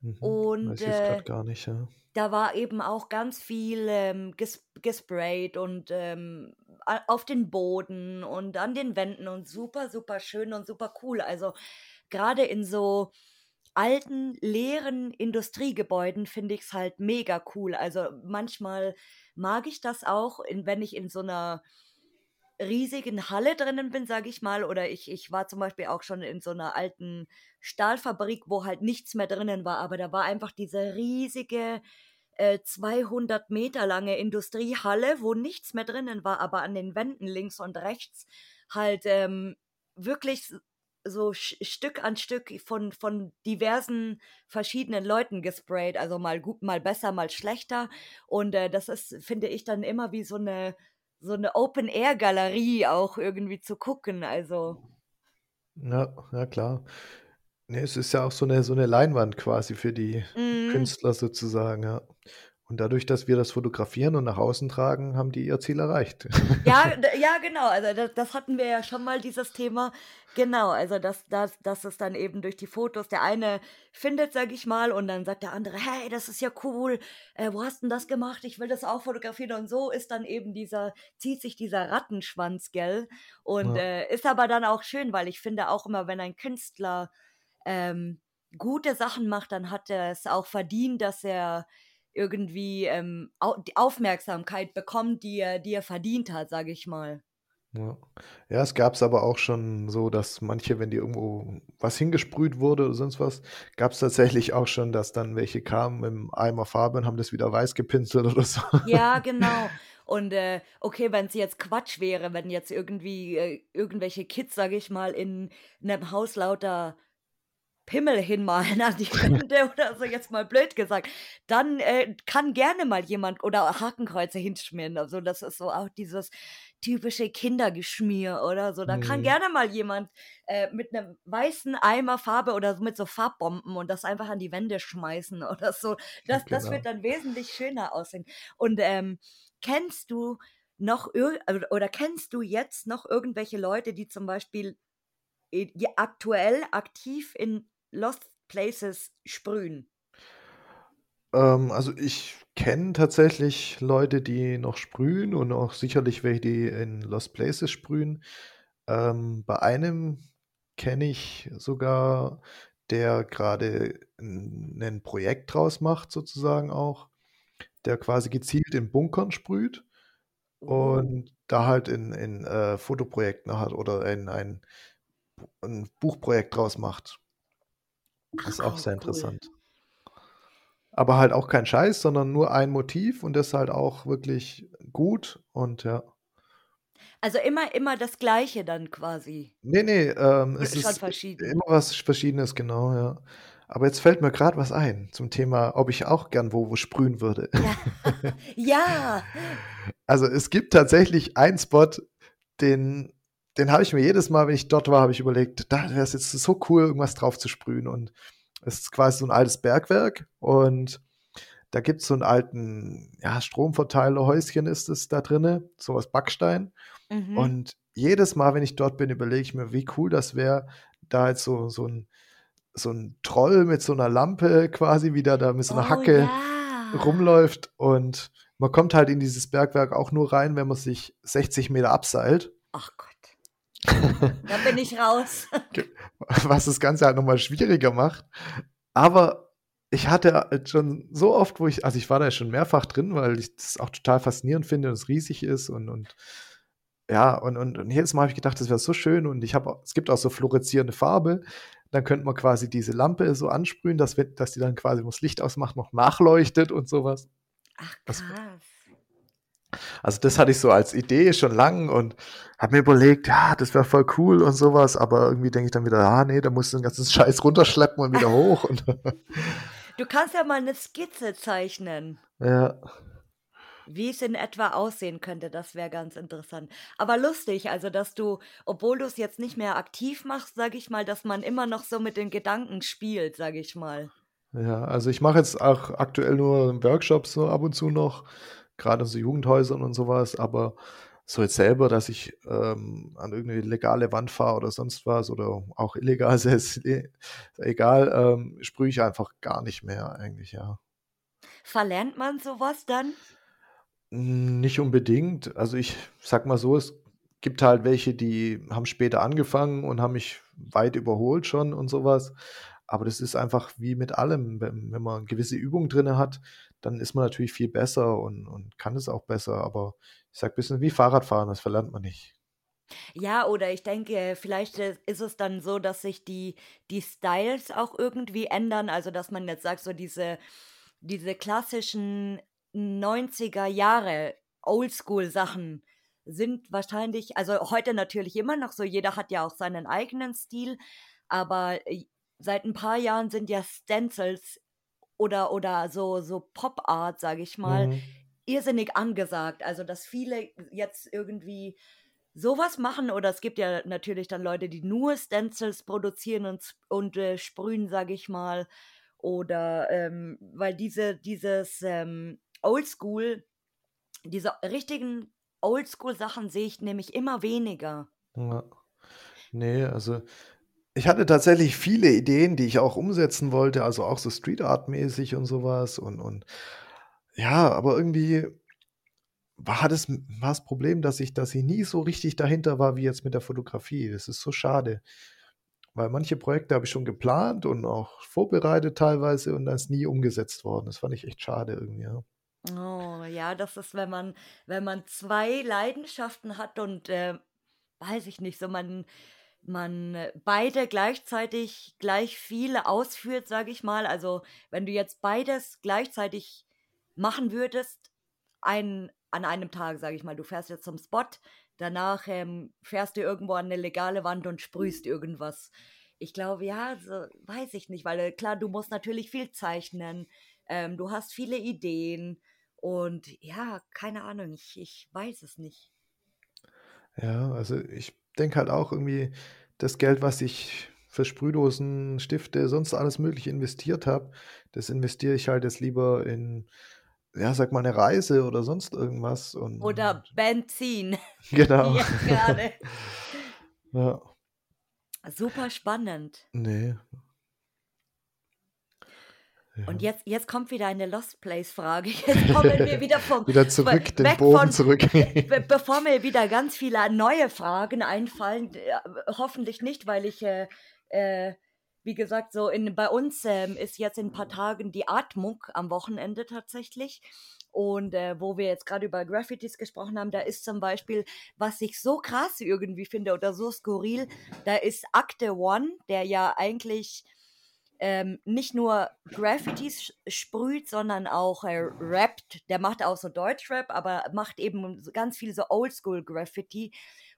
Mhm.
und äh,
nicht, ja.
da war eben auch ganz viel ähm, ges gesprayt und ähm, auf den Boden und an den Wänden und super, super schön und super cool. Also gerade in so alten, leeren Industriegebäuden finde ich es halt mega cool. Also manchmal mag ich das auch, in, wenn ich in so einer riesigen Halle drinnen bin, sage ich mal, oder ich, ich war zum Beispiel auch schon in so einer alten Stahlfabrik, wo halt nichts mehr drinnen war, aber da war einfach diese riesige äh, 200 Meter lange Industriehalle, wo nichts mehr drinnen war, aber an den Wänden links und rechts halt ähm, wirklich so Stück an Stück von, von diversen verschiedenen Leuten gesprayt, also mal gut, mal besser, mal schlechter. Und äh, das ist, finde ich, dann immer wie so eine so eine Open-Air-Galerie auch irgendwie zu gucken. Also,
Ja, ja klar. Ne, es ist ja auch so eine so eine Leinwand quasi für die
mm,
Künstler sozusagen, ja. Und dadurch, dass wir das fotografieren und nach außen tragen, haben die ihr Ziel erreicht.
ja, ja, genau. Also das, das hatten wir ja schon mal, dieses Thema. Genau, also dass das, dass es dann eben durch die Fotos der eine findet, sag ich mal, und dann sagt der andere, hey, das ist ja cool, äh, wo hast denn das gemacht? Ich will das auch fotografieren. Und so ist dann eben dieser, zieht sich dieser Rattenschwanz, gell? Und
Ja,
äh, ist aber dann auch schön, weil ich finde auch immer, wenn ein Künstler ähm, gute Sachen macht, dann hat er es auch verdient, dass er irgendwie ähm, au die Aufmerksamkeit bekommt, die er, die er verdient hat, sage ich mal.
ja. Ja, es gab's aber auch schon so, dass manche, wenn die irgendwo was hingesprüht wurde oder sonst was, gab's tatsächlich auch schon, dass dann welche kamen im Eimer Farbe und haben das wieder weiß gepinselt oder so.
Ja, genau. Und äh, okay, wenn es jetzt Quatsch wäre, wenn jetzt irgendwie äh, irgendwelche Kids, sage ich mal, in einem Haus lauter Pimmel hinmalen an die Wände oder so, jetzt mal blöd gesagt, dann äh, kann gerne mal jemand oder Hakenkreuze hinschmieren. Also das ist so auch dieses typische Kindergeschmier oder so. Da kann
Mhm.
gerne mal jemand äh, mit einem weißen Eimer Farbe oder so mit so Farbbomben und das einfach an die Wände schmeißen oder so. Das, das
Genau.
wird dann wesentlich schöner aussehen. Und ähm, kennst du noch ir oder kennst du jetzt noch irgendwelche Leute, die zum Beispiel ja, aktuell aktiv in Lost Places sprühen?
Ähm, also ich kenne tatsächlich Leute, die noch sprühen und auch sicherlich welche, die in Lost Places sprühen. Ähm, bei einem kenne ich sogar, der gerade 'n 'nen Projekt draus macht sozusagen auch, der quasi gezielt in Bunkern sprüht
Oh,
und da halt in in, äh, Fotoprojekten hat oder in ein 'n Buchprojekt draus macht.
Ach
Ist auch sehr
cool.
interessant. Aber halt auch kein Scheiß, sondern nur ein Motiv und das halt auch wirklich gut und ja.
Also immer immer das Gleiche dann quasi.
Ne, ne, ähm, es
schon
ist
verschieden?
immer was Verschiedenes, genau, ja. Aber jetzt fällt mir grad was ein zum Thema, ob ich auch gern wo wo sprühen würde.
Ja. Ja.
Also, es gibt tatsächlich einen Spot, den den habe ich mir jedes Mal, wenn ich dort war, habe ich überlegt, da wäre es jetzt so cool, irgendwas drauf zu sprühen. Und es ist quasi so ein altes Bergwerk und da gibt's so einen alten, ja, Stromverteilerhäuschen ist es da drinne, so aus Backstein.
Mhm.
Und jedes Mal, wenn ich dort bin, überlege ich mir, wie cool das wäre, da jetzt so so ein so ein Troll mit so einer Lampe quasi, wie der da mit so einer
Oh
Hacke
ja.
rumläuft und man kommt halt in dieses Bergwerk auch nur rein, wenn man sich 60 Meter abseilt.
Ach Gott. Da bin ich raus.
Was das Ganze halt noch mal schwieriger macht. Aber ich hatte halt schon so oft, wo ich also, ich war da schon mehrfach drin, weil ich das auch total faszinierend finde und es riesig ist und und ja, und und und jedes Mal habe ich gedacht, das wäre so schön und ich habe es gibt auch so fluoreszierende Farbe. Dann könnte man quasi diese Lampe so ansprühen, dass wenn dass die dann quasi, wenn man's Licht ausmacht, noch nachleuchtet und so was.
Ach
Das
krass.
Also das hatte ich so als Idee schon lang und habe mir überlegt, ja, das wäre voll cool und sowas, aber irgendwie denke ich dann wieder, ah nee, da musst du den ganzen Scheiß runterschleppen und wieder hoch. Und
Du kannst ja mal eine Skizze zeichnen,
ja,
wie es in etwa aussehen könnte. Das wäre ganz interessant. Aber lustig, also dass du, obwohl du es jetzt nicht mehr aktiv machst, sage ich mal, dass man immer noch so mit den Gedanken spielt, sage ich mal.
ja, also ich mache jetzt auch aktuell nur Workshops so ab und zu noch, gerade in so Jugendhäusern und sowas, aber so jetzt selber, dass ich ähm, an irgendeine legale Wand fahre oder sonst was oder auch illegal, ist e- egal, ähm, sprühe ich einfach gar nicht mehr eigentlich, ja.
Verlernt man sowas dann?
Hm, Nicht unbedingt. Also ich sag mal so, es gibt halt welche, die haben später angefangen und haben mich weit überholt schon und sowas. Aber das ist einfach wie mit allem. Wenn, wenn man gewisse Übungen drin hat, dann ist man natürlich viel besser und, und kann es auch besser. Aber ich sag ein bisschen wie Fahrradfahren, das verlernt man nicht.
Ja, oder ich denke, vielleicht äh, ist es dann so, dass sich die, die Styles auch irgendwie ändern. Also, dass man jetzt sagt, so diese, diese klassischen 90er Jahre Oldschool-Sachen sind wahrscheinlich, also heute natürlich immer noch so, jeder hat ja auch seinen eigenen Stil, aber äh, seit ein paar Jahren sind ja Stencils oder, oder so, so Pop-Art, sage ich mal,
Mhm.
irrsinnig angesagt. Also, dass viele jetzt irgendwie sowas machen oder es gibt ja natürlich dann Leute, die nur Stencils produzieren und, und äh, sprühen, sage ich mal. Oder ähm, weil diese, dieses ähm, Oldschool, diese richtigen Oldschool-Sachen sehe ich nämlich immer weniger.
Ja. Nee, also ich hatte tatsächlich viele Ideen, die ich auch umsetzen wollte, also auch so Street Art mäßig und sowas und, und ja, aber irgendwie war das, war das Problem, dass ich, dass ich nie so richtig dahinter war wie jetzt mit der Fotografie. Das ist so schade, weil manche Projekte habe ich schon geplant und auch vorbereitet teilweise und dann ist nie umgesetzt worden. Das fand ich echt schade irgendwie. Ja.
Oh, ja, das ist, wenn man, wenn man zwei Leidenschaften hat und äh, weiß ich nicht, so man, man äh, beide gleichzeitig gleich viele ausführt, sage ich mal. Also wenn du jetzt beides gleichzeitig machen würdest, ein, an einem Tag, sage ich mal, du fährst jetzt zum Spot, danach ähm, fährst du irgendwo an eine legale Wand und sprühst irgendwas. Ich glaube, ja, so, weiß ich nicht, weil äh, klar, du musst natürlich viel zeichnen, ähm, du hast viele Ideen und ja, keine Ahnung, ich, ich weiß es nicht.
Ja, also ich denke halt auch irgendwie, das Geld, was ich für Sprühdosen, Stifte, sonst alles Mögliche investiert habe, das investiere ich halt jetzt lieber in, ja, sag mal, eine Reise oder sonst irgendwas. Und
Oder Benzin,
genau.
gerade.
Ja,
Super spannend.
nee.
Und jetzt, jetzt kommt wieder eine Lost Place-Frage. Jetzt kommen wir wieder vom
Wieder zurück, den
weg
Bogen
von,
zurück.
be bevor mir wieder ganz viele neue Fragen einfallen, äh, hoffentlich nicht, weil ich, äh, äh, wie gesagt, so in, bei uns ähm, ist jetzt in ein paar Tagen die Atmung am Wochenende tatsächlich. Und äh, wo wir jetzt gerade über Graffitis gesprochen haben, da ist zum Beispiel, was ich so krass irgendwie finde oder so skurril, da ist Akte One, der ja eigentlich ähm, nicht nur Graffitis sprüht, sondern auch äh, rappt. Der macht auch so Deutschrap, aber macht eben ganz viel so Oldschool-Graffiti.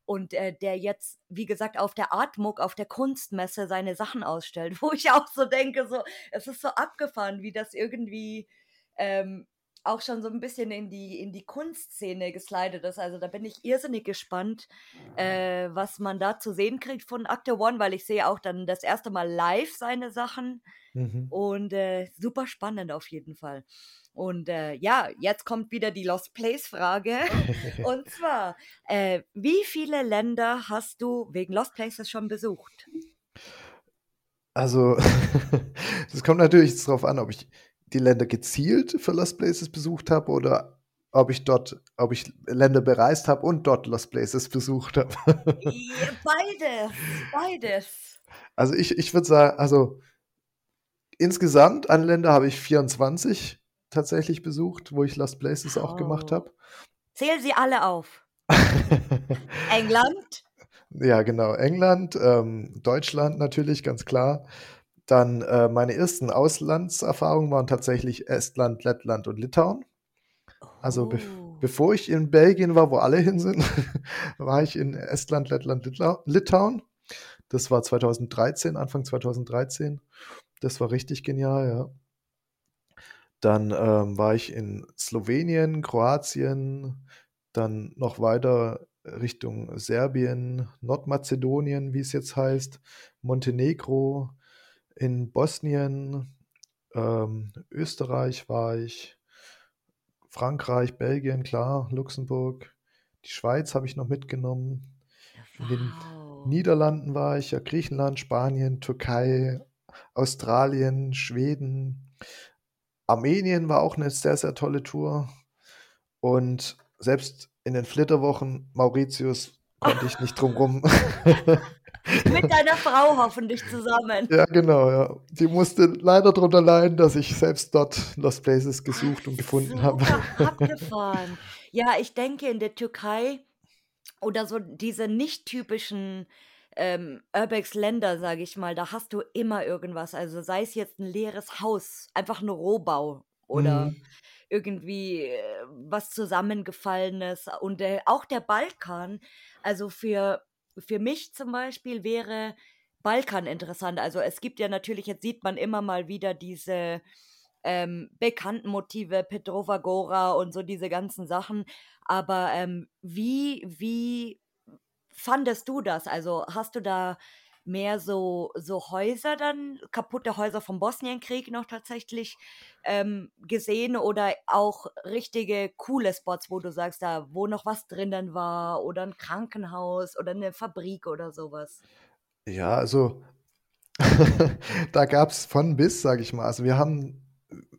Und äh, der jetzt, wie gesagt, auf der Artmuck, auf der Kunstmesse seine Sachen ausstellt, wo ich auch so denke, so, es ist so abgefahren, wie das irgendwie ähm, auch schon so ein bisschen in die, in die Kunstszene geslidet ist. Also da bin ich irrsinnig gespannt, äh, was man da zu sehen kriegt von Acte One, weil ich sehe auch dann das erste Mal live seine Sachen
Mhm.
und äh, super spannend auf jeden Fall. Und äh, ja, jetzt kommt wieder die Lost Place Frage. Und zwar, äh, wie viele Länder hast du wegen Lost Places schon besucht?
Also, das kommt natürlich drauf an, ob ich die Länder gezielt für Lost Places besucht habe oder ob ich dort, ob ich Länder bereist habe und dort Lost Places besucht habe.
Beides, beides.
Also ich, ich würde sagen, also insgesamt an Länder habe ich 24 tatsächlich besucht, wo ich Lost Places auch gemacht
Oh.
habe.
Zähl sie alle auf. England,
Ja, genau. England, ähm, Deutschland natürlich, ganz klar. Dann äh, meine ersten Auslandserfahrungen waren tatsächlich Estland, Lettland und Litauen. Also
Oh.
bevor ich in Belgien war, wo alle hin sind, war ich in Estland, Lettland, Litauen. Das war 2013, Anfang 2013. Das war richtig genial, ja. Dann ähm, war ich in Slowenien, Kroatien, dann noch weiter Richtung Serbien, Nordmazedonien, wie es jetzt heißt, Montenegro, in Bosnien, ähm, Österreich war ich, Frankreich, Belgien, klar, Luxemburg, die Schweiz habe ich noch mitgenommen. In den Niederlanden war ich, ja, Griechenland, Spanien, Türkei, Australien, Schweden. Armenien war auch eine sehr, sehr tolle Tour. Und selbst in den Flitterwochen Mauritius konnte ich nicht drum rum.
Mit deiner Frau hoffentlich zusammen.
Ja, genau, ja. Die musste leider darunter leiden, dass ich selbst dort Lost Places gesucht Ach, und gefunden habe.
Abgefahren. Ja, ich denke in der Türkei oder so diese nicht typischen ähm, Urbex-Länder, sage ich mal, da hast du immer irgendwas. Also sei es jetzt ein leeres Haus, einfach ein Rohbau oder mhm. irgendwie äh, was zusammengefallenes. Und äh, auch der Balkan, also für für mich zum Beispiel wäre Balkan interessant. Also es gibt ja natürlich, jetzt sieht man immer mal wieder diese ähm, bekannten Motive, Petrova Gora und so diese ganzen Sachen. Aber ähm, wie, wie fandest du das? Also hast du da mehr so, so Häuser dann, kaputte Häuser vom Bosnienkrieg noch tatsächlich ähm, gesehen oder auch richtige coole Spots, wo du sagst, da wo noch was drinnen war oder ein Krankenhaus oder eine Fabrik oder sowas?
Ja, also da gab es von bis, sage ich mal. Also wir haben,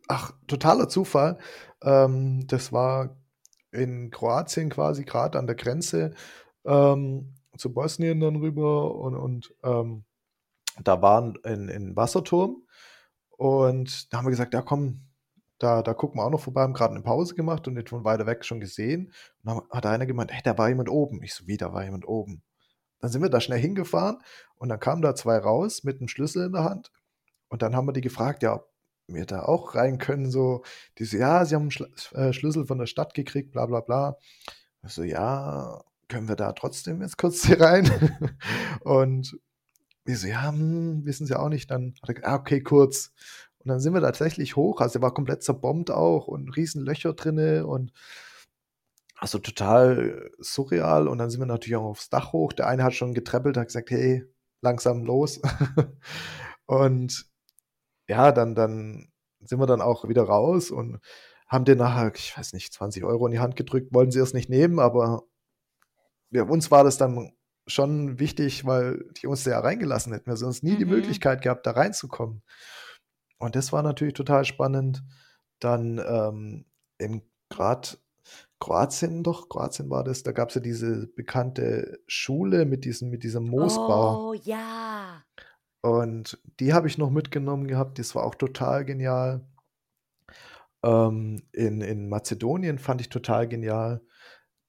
ach, totaler Zufall. Ähm, das war in Kroatien quasi, gerade an der Grenze. Ähm, zu Bosnien dann rüber und, und ähm, da waren in, in Wasserturm und da haben wir gesagt, ja komm, da, da gucken wir auch noch vorbei, haben gerade eine Pause gemacht und nicht von weiter weg schon gesehen. Und dann hat einer gemeint, hey, da war jemand oben. Ich so, wie, da war jemand oben. Dann sind wir da schnell hingefahren und dann kamen da zwei raus mit einem Schlüssel in der Hand. Und dann haben wir die gefragt, ja, ob wir da auch rein können. So, die so, ja, sie haben einen Schl äh, Schlüssel von der Stadt gekriegt, bla bla bla. Ich so, ja, können wir da trotzdem jetzt kurz hier rein? und wir so, ja, hm, wissen Sie auch nicht. Dann hat er gesagt, ah, okay, kurz. Und dann sind wir tatsächlich hoch. Also er war komplett zerbombt auch und riesen Löcher drinne und also total surreal. Und dann sind wir natürlich auch aufs Dach hoch. Der eine hat schon getreppelt, hat gesagt, hey, langsam los. und ja, dann, dann sind wir dann auch wieder raus und haben den nachher, ich weiß nicht, 20 Euro in die Hand gedrückt, wollten sie es nicht nehmen, aber ja, uns war das dann schon wichtig, weil die uns da ja reingelassen hätten. Wir sonst nie mhm. die Möglichkeit gehabt, da reinzukommen. Und das war natürlich total spannend. Dann ähm, in Grad Kroatien doch, Kroatien war das, da gab es ja diese bekannte Schule mit diesem, mit diesem Moosbau.
Oh ja.
Und die habe ich noch mitgenommen gehabt, das war auch total genial. Ähm, in, in Mazedonien fand ich total genial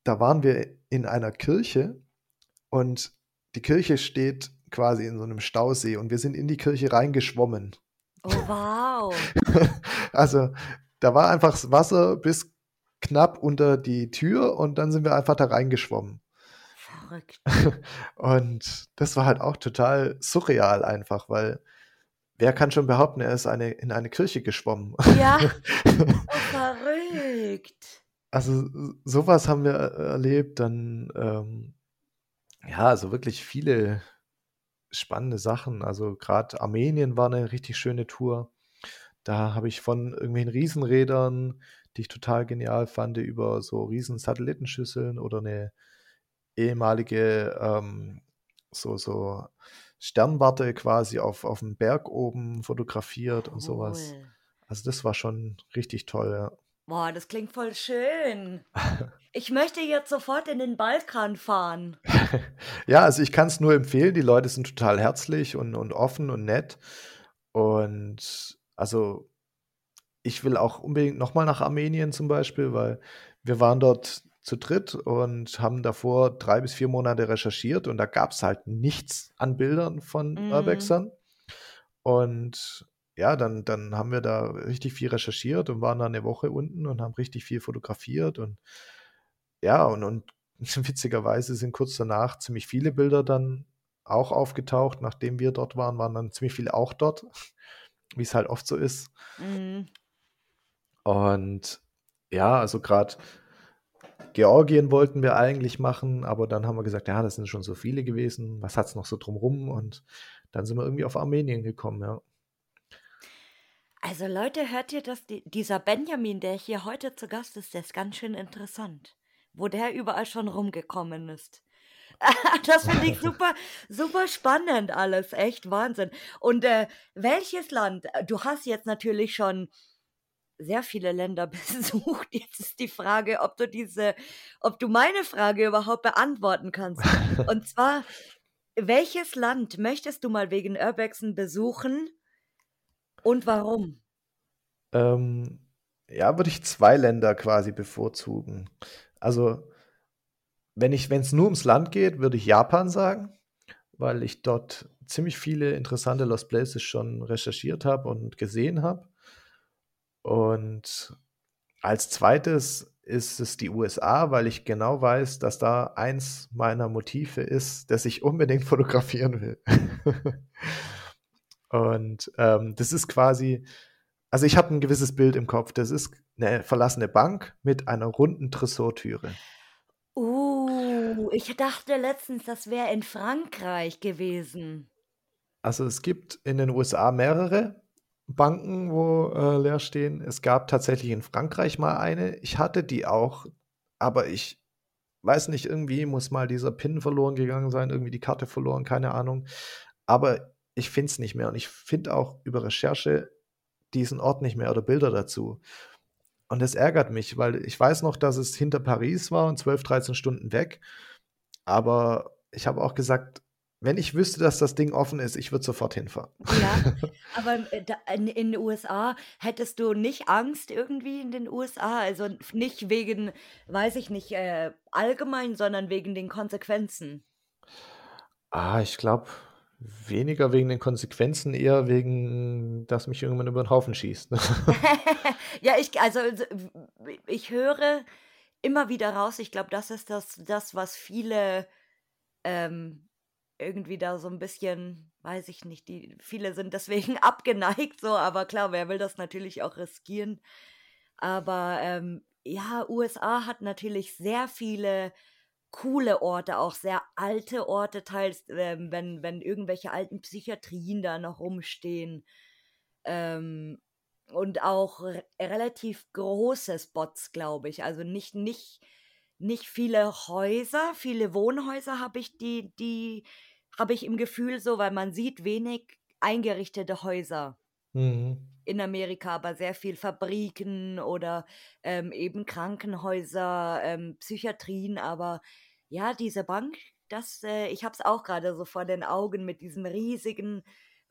da waren wir in einer Kirche und die Kirche steht quasi in so einem Stausee und wir sind in die Kirche reingeschwommen.
Oh, wow.
also da war einfach das Wasser bis knapp unter die Tür und dann sind wir einfach da reingeschwommen.
Verrückt.
Und das war halt auch total surreal einfach, weil wer kann schon behaupten, er ist eine, in eine Kirche geschwommen?
Ja. Oh, verrückt.
Also sowas haben wir äh, erlebt, dann ähm, ja, also wirklich viele spannende Sachen. Also gerade Armenien war eine richtig schöne Tour. Da habe ich von irgendwelchen Riesenrädern, die ich total genial fand, über so riesen Satellitenschüsseln oder eine ehemalige ähm, so, so Sternwarte quasi auf, auf dem Berg oben fotografiert und sowas. Also das war schon richtig toll, ja.
Boah, das klingt voll schön. Ich möchte jetzt sofort in den Balkan fahren.
ja, also ich kann es nur empfehlen. Die Leute sind total herzlich und, und offen und nett. Und also ich will auch unbedingt nochmal nach Armenien zum Beispiel, weil wir waren dort zu dritt und haben davor drei bis vier Monate recherchiert und da gab es halt nichts an Bildern von mm. Urbexern. Und ja, dann, dann haben wir da richtig viel recherchiert und waren da eine Woche unten und haben richtig viel fotografiert und ja, und, und witzigerweise sind kurz danach ziemlich viele Bilder dann auch aufgetaucht. Nachdem wir dort waren, waren dann ziemlich viele auch dort, wie es halt oft so ist.
Mhm.
Und ja, also gerade Georgien wollten wir eigentlich machen, aber dann haben wir gesagt, ja, das sind schon so viele gewesen. Was hat es noch so drumrum? Und dann sind wir irgendwie auf Armenien gekommen, ja.
Also Leute, hört ihr das? Die, dieser Benjamin, der hier heute zu Gast ist, der ist ganz schön interessant, wo der überall schon rumgekommen ist. das finde ich super, super spannend alles, echt Wahnsinn. Und äh, welches Land? Du hast jetzt natürlich schon sehr viele Länder besucht. Jetzt ist die Frage, ob du diese, ob du meine Frage überhaupt beantworten kannst. Und zwar, welches Land möchtest du mal wegen Urbexen besuchen und warum?
Ähm, ja, würde ich zwei Länder quasi bevorzugen. Also, wenn es nur ums Land geht, würde ich Japan sagen, weil ich dort ziemlich viele interessante Lost Places schon recherchiert habe und gesehen habe. Und als zweites ist es die USA, weil ich genau weiß, dass da eins meiner Motive ist, das ich unbedingt fotografieren will. Und ähm, das ist quasi, also ich habe ein gewisses Bild im Kopf. Das ist eine verlassene Bank mit einer runden Tresortüre.
Uh, ich dachte letztens, das wäre in Frankreich gewesen.
Also es gibt in den USA mehrere Banken, wo äh, leer stehen. Es gab tatsächlich in Frankreich mal eine. Ich hatte die auch, aber ich weiß nicht, irgendwie muss mal dieser Pin verloren gegangen sein, irgendwie die Karte verloren, keine Ahnung. Aber ich finde es nicht mehr und ich finde auch über Recherche diesen Ort nicht mehr oder Bilder dazu. Und das ärgert mich, weil ich weiß noch, dass es hinter Paris war und 12, 13 Stunden weg. Aber ich habe auch gesagt, wenn ich wüsste, dass das Ding offen ist, ich würde sofort hinfahren.
Ja, aber äh, in, in den USA hättest du nicht Angst irgendwie in den USA? Also nicht wegen, weiß ich nicht, äh, allgemein, sondern wegen den Konsequenzen.
Ah, ich glaube, weniger wegen den Konsequenzen, eher wegen, dass mich irgendwann über den Haufen schießt.
ja, ich, also ich höre immer wieder raus, ich glaube, das ist das, das was viele ähm, irgendwie da so ein bisschen, weiß ich nicht, die viele sind deswegen abgeneigt so, aber klar, wer will das natürlich auch riskieren. Aber ähm, ja, USA hat natürlich sehr viele coole Orte, auch sehr alte Orte, teils, ähm, wenn, wenn irgendwelche alten Psychiatrien da noch rumstehen. Ähm, und auch relativ große Spots, glaube ich. Also nicht, nicht, nicht viele Häuser, viele Wohnhäuser habe ich die, die habe ich im Gefühl so, weil man sieht wenig eingerichtete Häuser
Mhm.
in Amerika, aber sehr viel Fabriken oder ähm, eben Krankenhäuser, ähm, Psychiatrien. Aber ja, diese Bank, das, äh, ich habe es auch gerade so vor den Augen mit diesem riesigen,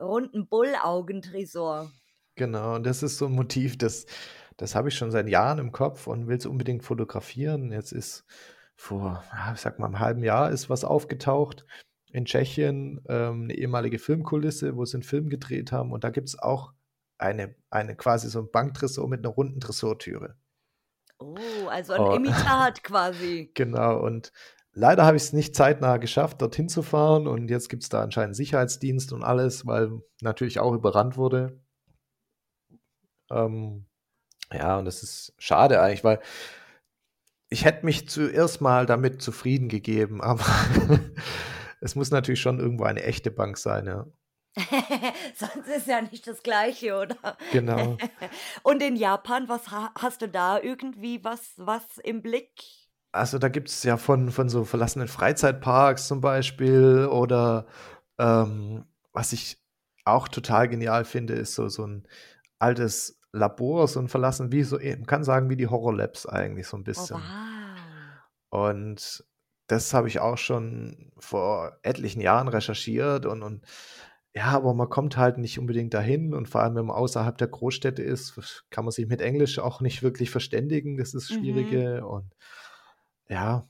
runden Bullaugentresor.
Genau, und das ist so ein Motiv, das, das habe ich schon seit Jahren im Kopf und will es unbedingt fotografieren. Jetzt ist vor, ja, ich sag mal, einem halben Jahr ist was aufgetaucht in Tschechien, ähm, eine ehemalige Filmkulisse, wo sie einen Film gedreht haben. Und da gibt es auch eine, eine quasi so ein Banktresor mit einer runden Tresortüre.
Oh, also ein oh. Imitat quasi.
Genau, und leider habe ich es nicht zeitnah geschafft, dorthin zu fahren. Und jetzt gibt es da anscheinend Sicherheitsdienst und alles, weil natürlich auch überrannt wurde. Ähm, ja, und das ist schade eigentlich, weil ich hätte mich zuerst mal damit zufrieden gegeben, aber es muss natürlich schon irgendwo eine echte Bank sein, ja.
Sonst ist ja nicht das Gleiche, oder?
Genau.
Und in Japan, was hast du da irgendwie was, was im Blick?
Also da gibt es ja von, von so verlassenen Freizeitparks zum Beispiel oder ähm, was ich auch total genial finde, ist so, so ein altes Labor, so ein verlassen, wie so, man kann sagen, wie die Horror Labs eigentlich so ein oh, bisschen.
Oh,
wow. Und das habe ich auch schon vor etlichen Jahren recherchiert und, und ja, aber man kommt halt nicht unbedingt dahin und vor allem, wenn man außerhalb der Großstädte ist, kann man sich mit Englisch auch nicht wirklich verständigen. Das ist mhm. Schwierige mhm. und ja,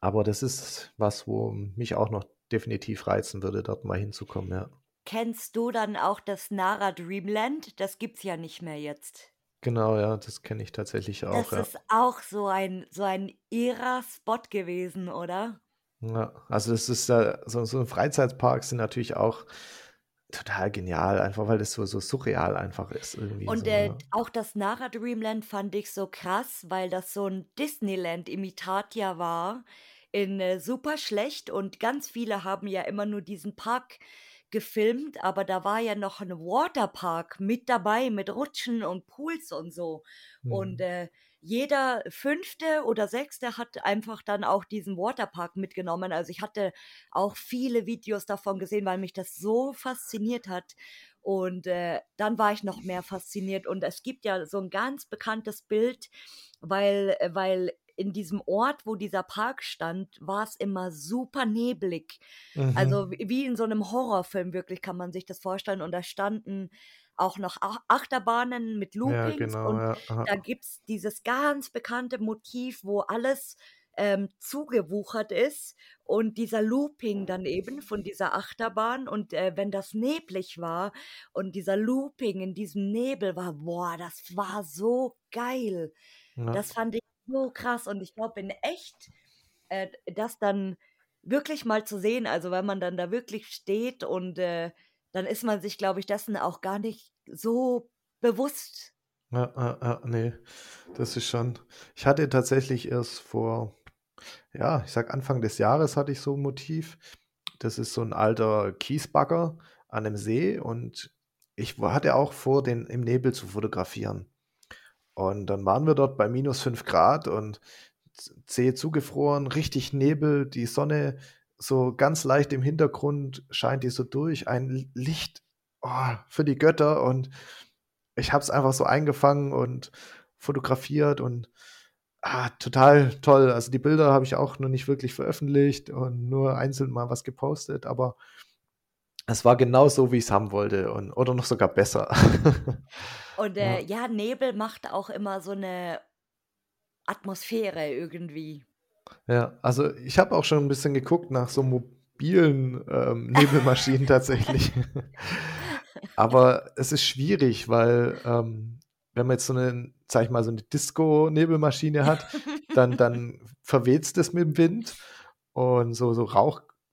aber das ist was, wo mich auch noch definitiv reizen würde, dort mal hinzukommen, ja.
Kennst du dann auch das Nara Dreamland? Das gibt's ja nicht mehr jetzt.
Genau, ja, das kenne ich tatsächlich auch,
Das
ja.
ist auch so ein so ein irrer Spot gewesen, oder?
Ja, also das ist ja so so Freizeitparks sind natürlich auch total genial, einfach weil das so so surreal einfach ist irgendwie
Und,
so,
äh,
ja.
auch das Nara Dreamland fand ich so krass, weil das so 'n Disneyland-Imitat ja war in, äh, super schlecht und ganz viele haben ja immer nur diesen Park gefilmt, aber da war ja noch 'n Waterpark mit dabei mit Rutschen und Pools und so. Und,
Mhm.
äh, jeder Fünfte oder Sechste hat einfach dann auch diesen Waterpark mitgenommen. Also, ich hatte auch viele Videos davon gesehen, weil mich das so fasziniert hat. Und, äh, dann war ich noch mehr fasziniert. Und es gibt ja so 'n ganz bekanntes Bild, weil äh, weil in diesem Ort, wo dieser Park stand, war's immer super neblig. Also,
Mhm.
w wie in so 'nem Horrorfilm wirklich kann man sich das vorstellen. Und da standen auch noch Ach Achterbahnen mit
Ja,
Loopings
genau,
und
ja,
da
ja.
gibt's dieses ganz bekannte Motiv, wo alles, ähm, zugewuchert ist und dieser Looping dann eben von dieser Achterbahn und, äh, wenn das neblig war und dieser Looping in diesem Nebel war, boah, das war so geil.
Ja.
Das fand ich so krass und ich glaube in echt, äh, das dann wirklich mal zu sehen, also, wenn man dann da wirklich steht und, äh, dann ist man sich, glaube ich, dessen auch gar nicht so bewusst.
Ja, ja, ja, ne, das ist schon ich hatte tatsächlich erst vor ja, ich sage Anfang des Jahres hatte ich so 'n Motiv. Das ist so 'n alter Kiesbagger an 'nem See und ich hatte auch vor, den im Nebel zu fotografieren. Und dann waren wir dort bei -5 C und Z See zugefroren, richtig Nebel, die Sonne so ganz leicht im Hintergrund scheint die so durch, ein Licht, oh, für die Götter und ich habe es einfach so eingefangen und fotografiert und, ah, total toll. Also, die Bilder habe ich auch noch nicht wirklich veröffentlicht und nur einzeln mal was gepostet, aber es war genau so, wie ich's haben wollte und oder noch sogar besser.
Und, äh,
Ja.
ja, Nebel macht auch immer so 'ne Atmosphäre irgendwie.
Ja, also, ich habe auch schon 'n bisschen geguckt nach so mobilen, ähm, Nebelmaschinen tatsächlich. Aber es ist schwierig, weil, ähm, wenn man jetzt so 'nen sage ich mal, so 'ne Disco-Nebelmaschine hat, dann dann verweht's das mit'm Wind und so so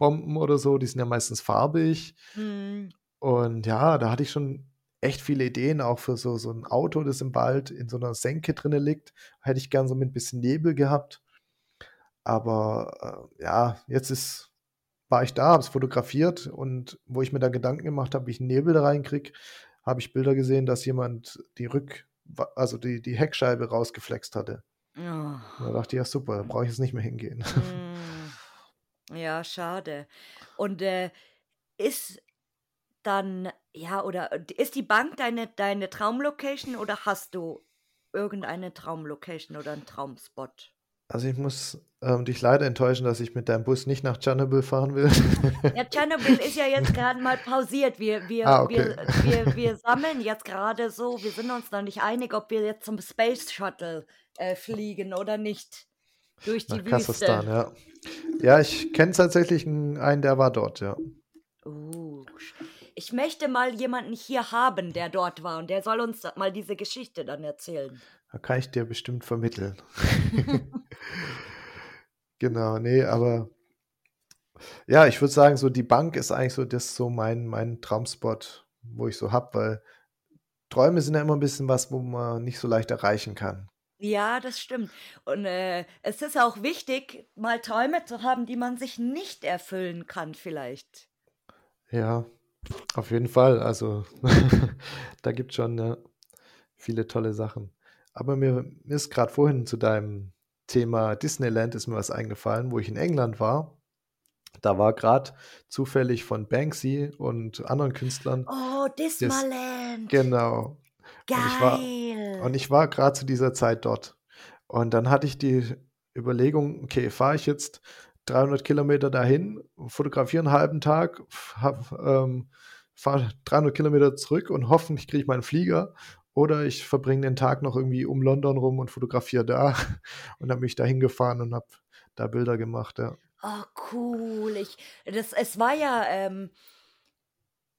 Rauchbomben oder so, die sind ja meistens farbig.
Mhm.
Und ja, da hatte ich schon echt viele Ideen auch für so so 'n Auto, das im Wald in so 'ner Senke drinnen liegt. Hätte ich gern so mit bisschen Nebel gehabt. Aber, äh, ja, jetzt ist war ich da, habe es fotografiert und wo ich mir dann Gedanken gemacht habe, wie ich 'n Nebel da reinkriege, habe ich Bilder gesehen, dass jemand die Rück also, die die Heckscheibe rausgeflext hatte. Und da dachte ich: „Ja super, da brauche ich jetzt nicht mehr hingehen.“
Hm. Ja, schade. Und, äh, ist dann ja, oder d ist die Bank deine deine Traumlocation oder hast du irgendeine Traumlocation oder 'n Traumspot?
Also, ich muss, ähm, dich leider enttäuschen, dass ich mit deinem Bus nicht nach Tschernobyl fahren will.
Ja, Tschernobyl ist ja jetzt grad mal pausiert. Wir wir
Ah, okay.
wir wir wir sammeln jetzt grade so wir sind uns noch nicht einig, ob wir jetzt zum Space Shuttle, äh, fliegen oder nicht durch
Nach
die
Kasachstan,
Wüste.
ja. Ja, ich kenne tatsächlich einen, der war dort, ja.
Uh, ich möchte mal jemanden hier haben, der dort war und der soll uns mal diese Geschichte dann erzählen.
Da kann ich dir bestimmt vermitteln. Genau, ne, aber ja, ich würde sagen, so die Bank ist eigentlich so das so mein mein Traumspot, wo ich so habe, weil Träume sind ja immer 'n bisschen was, wo man nicht so leicht erreichen kann.
Ja, das stimmt. Und, äh, es ist auch wichtig, mal Träume zu haben, die man sich nicht erfüllen kann vielleicht.
Ja, auf jeden Fall. Also, da gibt's schon, ja, viele tolle Sachen. Aber mir mir ist grad vorhin zu deinem Thema Disneyland ist mir was eingefallen, wo ich in England war. Da war grad zufällig von Banksy und anderen Künstlern
Oh,
das
Dismaland.
genau. Und ich war
Geil.
Und ich war grad zu dieser Zeit dort. Und dann hatte ich die Überlegung: „Okay, fahre ich jetzt 300 km dahin, fotografiere 'n halben Tag, ähm, fahre 300 km zurück und hoffentlich kriege ich meinen Flieger oder ich verbringe den Tag noch irgendwie um London rum und fotografiere da.“ Und dann bin ich da hingefahren und habe da Bilder gemacht, ja.
Oh, cool. Ich das es war ja, ähm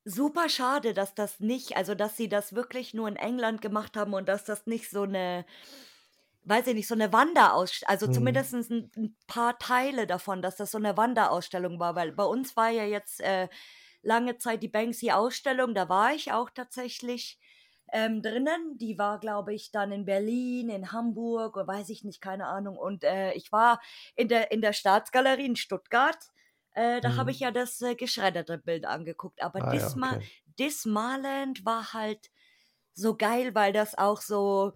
super schade, dass das nicht also, dass sie das wirklich nur in England gemacht haben und dass das nicht so eine weiß ich nicht, so eine Wanderausst also,
Mhm.
zumindestens 'n 'n paar Teile davon, dass das so eine Wanderausstellung war, weil bei uns war ja jetzt, äh, lange Zeit die Banksy-Ausstellung, da war ich auch tatsächlich, ähm, drinnen. Die war, glaube ich, dann in Berlin, in Hamburg oder weiß ich nicht, keine Ahnung. Und, äh, ich war in der in der Staatsgalerie in Stuttgart. Äh, da habe ich
Mhm.
ja das, äh, geschredderte Bild angeguckt. Aber
Ah ja,
Disma
okay.
Dismaland war halt so geil, weil das auch so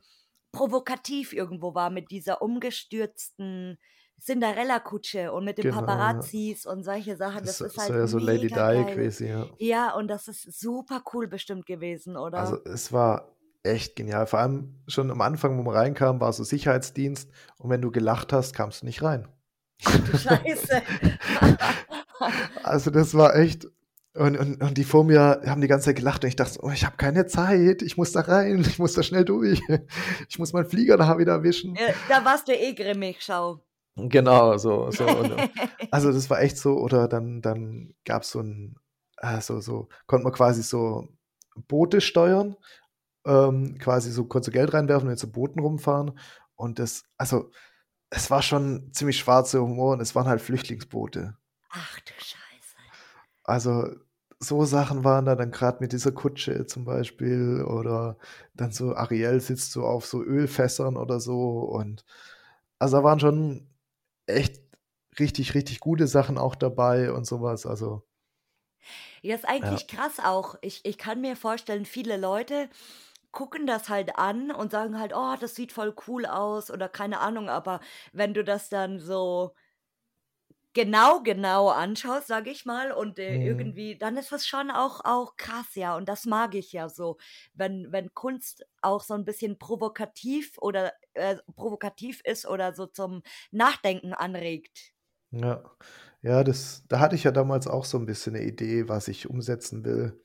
provokativ irgendwo war mit dieser umgestürzten Cinderella-Kutsche und mit den
Genau, ja.
Paparazzis und solche Sachen.
Das
Das
so
ist halt
ja so Lady Di
geil.
quasi, ja.
Ja, und das ist super cool bestimmt gewesen,
Also,
oder?
es war echt genial. Vor allem schon am Anfang, wo man reinkam, war so Sicherheitsdienst und wenn du gelacht hast, kamst du nicht rein.
Du Scheiße.
Also, das war echt und und und die vor mir haben die ganze Zeit gelacht und ich dachte „Oh, ich habe keine Zeit, ich muss da rein, ich muss da schnell durch. Ich muss meinen Flieger da wieder erwischen.“
Äh, da warst du eh grimmig, schau.
Genau, so so und also, das war echt so oder dann dann gab's so 'n äh, so so konnte man quasi so Boote steuern, ähm, quasi so konntest du Geld reinwerfen und mit so Booten rumfahren und das also, es war schon ziemlich schwarzer Humor und es waren halt Flüchtlingsboote.
Ach du Scheiße.
Also, so Sachen waren da dann grad mit dieser Kutsche zum Beispiel oder dann so Ariel sitzt so auf so Ölfässern oder so und also, da waren schon echt richtig, richtig gute Sachen auch dabei und so was, also
Ja, ist
ja.
eigentlich krass auch. Ich ich kann mir vorstellen, viele Leute gucken das halt an und sagen halt: „Oh, das sieht voll cool aus“ oder keine Ahnung, aber wenn du das dann so genau, genau anschaust, sage ich mal, und, äh,
Mhm.
irgendwie dann ist das schon auch auch krass, ja, und das mag ich ja so, wenn wenn Kunst auch so 'n bisschen provokativ oder äh, provokativ ist oder so zum Nachdenken anregt.
Ja. Ja, das da hatte ich ja damals auch so 'n bisschen 'ne Idee, was ich umsetzen will.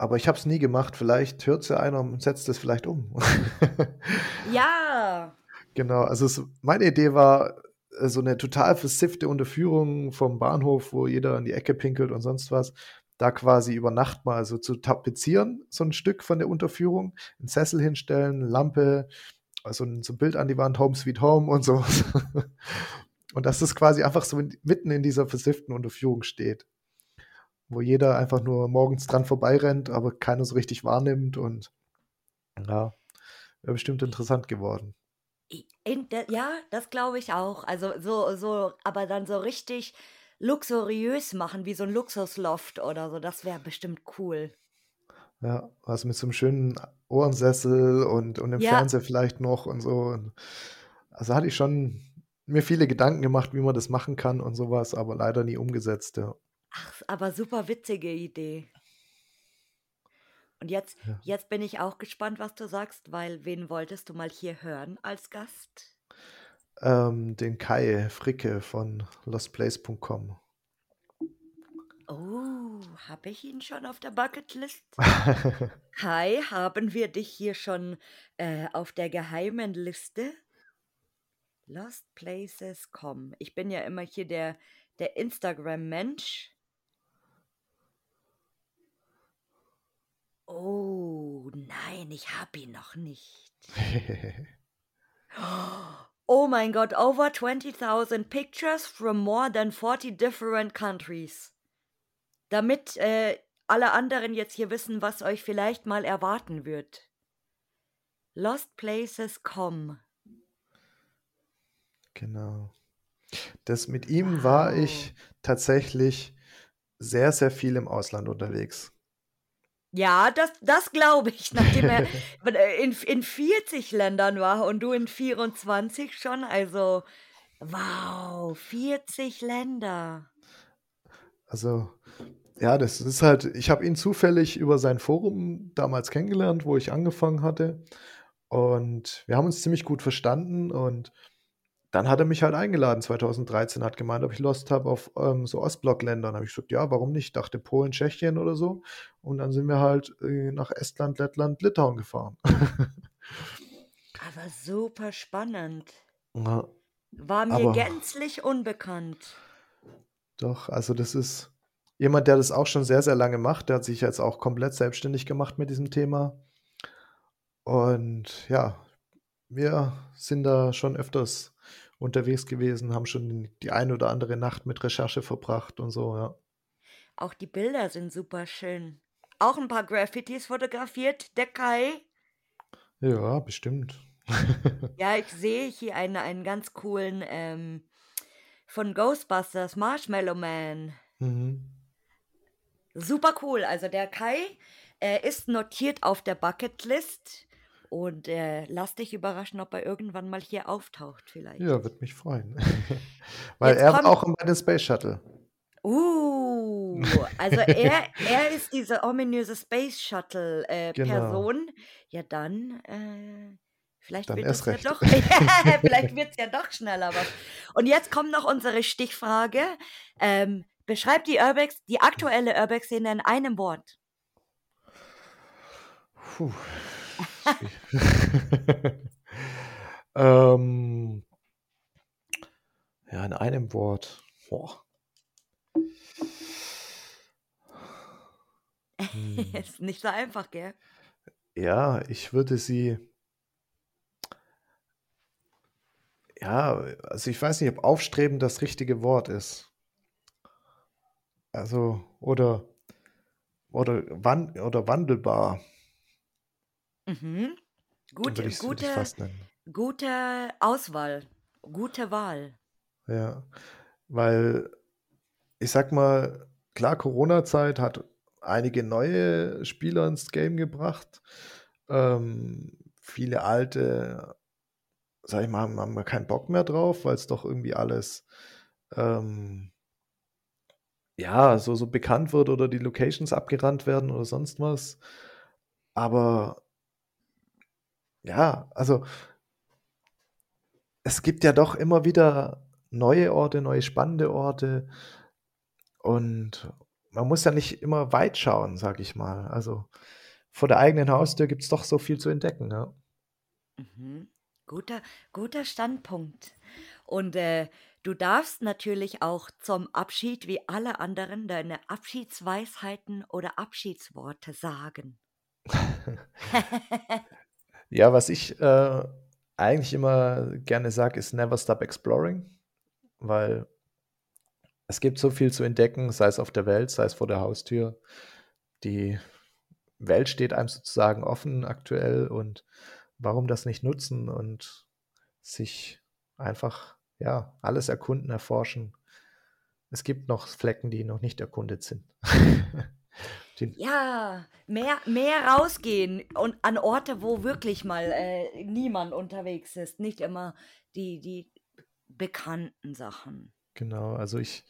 Aber ich habe es nie gemacht. Vielleicht hört's ja einer und setzt es vielleicht um.
Ja.
Genau, also es meine Idee war, äh, so 'ne total versiffte Unterführung vom Bahnhof, wo jeder in die Ecke pinkelt und sonst was, da quasi über Nacht mal so zu tapezieren, so 'n Stück von der Unterführung, 'n Sessel hinstellen, Lampe, so 'n so 'n Bild an die Wand, „Home Sweet Home“ und so was. Und dass das quasi einfach so in mitten in dieser versifften Unterführung steht. Wo jeder einfach nur morgens dran vorbeirennt, aber keiner so richtig wahrnimmt und ja, wäre bestimmt interessant geworden.
I in de ja, das glaube ich auch. Also, so so aber dann so richtig luxuriös machen wie so 'n Luxusloft oder so, das wäre bestimmt cool.
Ja, also mit so 'nem schönen Ohrensessel und und 'nem
Ja.
Fernseher vielleicht noch und so und also, hatte ich schon mir viele Gedanken gemacht, wie man das machen kann und so was, aber leider nie umgesetzt, ja.
Ach, aber super witzige Idee. Und jetzt
Ja.
jetzt bin ich auch gespannt, was du sagst, weil wen wolltest du mal hier hören als Gast?
Ähm, den Kai Fricke von lostplace.com.
Oh, habe ich ihn schon auf der Bucketlist? Kai, haben wir dich hier schon, äh, auf der geheimen Liste? Lostplaces.com. Ich bin ja immer hier der der Instagram-Mensch. Oh, nein, ich habe ihn noch nicht. Oh mein Gott, over 20,000 pictures from more than 40 different countries. Damit, äh, alle anderen jetzt hier wissen, was euch vielleicht mal erwarten wird. Lostplaces.com.
Genau. Das mit ihm war
Wow.
ich tatsächlich sehr, sehr viel im Ausland unterwegs.
Ja, das das glaube ich, nachdem er äh, in in 40 Ländern war und du in 24 schon, also wow, 40 Länder.
Also, ja, das ist halt ich habe ihn zufällig über sein Forum damals kennengelernt, wo ich angefangen hatte und wir haben uns ziemlich gut verstanden und dann hat er mich halt eingeladen 2013, hat gemeint, ob ich Lust habe auf, ähm, so Ostblockländer. Dann habe ich gesagt: „Ja, warum nicht?“ Dachte Polen, Tschechien oder so und dann sind wir halt, äh, nach Estland, Lettland, Litauen gefahren.
Aber super spannend.
Ja,
War mir
aber
gänzlich unbekannt.
Doch, also das ist jemand, der das auch schon sehr, sehr lange macht. Der hat sich jetzt auch komplett selbstständig gemacht mit diesem Thema. Und ja, wir sind da schon öfters unterwegs gewesen, haben schon die eine oder andere Nacht mit Recherche verbracht und so, ja.
Auch die Bilder sind super schön. Auch ein paar Graffitis fotografiert, der Kai.
Ja, bestimmt.
ja, ich sehe hier einen, einen ganz coolen ähm, von Ghostbusters, Marshmallow Man. Mhm. Super cool. Also der Kai äh, ist notiert auf der Bucketlist und äh, lass dich überraschen, ob er irgendwann mal hier auftaucht vielleicht.
Ja, würde mich freuen. Weil Jetzt er war auch bei der Space Shuttle.
Uh, also er, er ist diese ominöse Space Shuttle äh, genau. Ja, dann äh, vielleicht
dann wird es ja
doch, vielleicht wird es ja doch schneller was. Und jetzt kommt noch unsere Stichfrage. Ähm, beschreibt die Urbex, die aktuelle Urbex-Szene in einem Wort.
Puh. ähm, ja, in einem Wort. Boah.
Hm. Ist nicht so einfach, gell?
Ja, ich würde sie. Ja, also ich weiß nicht, ob aufstreben das richtige Wort ist. Also, oder, oder, wan oder wandelbar.
Mhm. Gut, würde ich, würde ich fast nennen. gute Auswahl, gute Wahl.
Ja, weil ich sag mal, klar, Corona-Zeit hat einige neue Spieler ins Game gebracht. Ähm, viele alte, sag ich mal, haben, haben keinen Bock mehr drauf, weil es doch irgendwie alles ähm, ja, so, so bekannt wird oder die Locations abgerannt werden oder sonst was. Aber ja, also es gibt ja doch immer wieder neue Orte, neue spannende Orte. Und man muss ja nicht immer weit schauen, sag ich mal. Also vor der eigenen Haustür gibt es doch so viel zu entdecken. Ja.
Mhm. Guter, guter Standpunkt. Und äh, du darfst natürlich auch zum Abschied wie alle anderen deine Abschiedsweisheiten oder Abschiedsworte sagen.
ja, was ich äh, eigentlich immer gerne sage, ist Never Stop Exploring, weil es gibt so viel zu entdecken, sei es auf der Welt, sei es vor der Haustür. Die Welt steht einem sozusagen offen aktuell und warum das nicht nutzen und sich einfach, ja, alles erkunden, erforschen. Es gibt noch Flecken, die noch nicht erkundet sind.
ja, mehr, mehr rausgehen und an Orte, wo wirklich mal äh, niemand unterwegs ist. Nicht immer die, die bekannten Sachen.
Genau, also ich,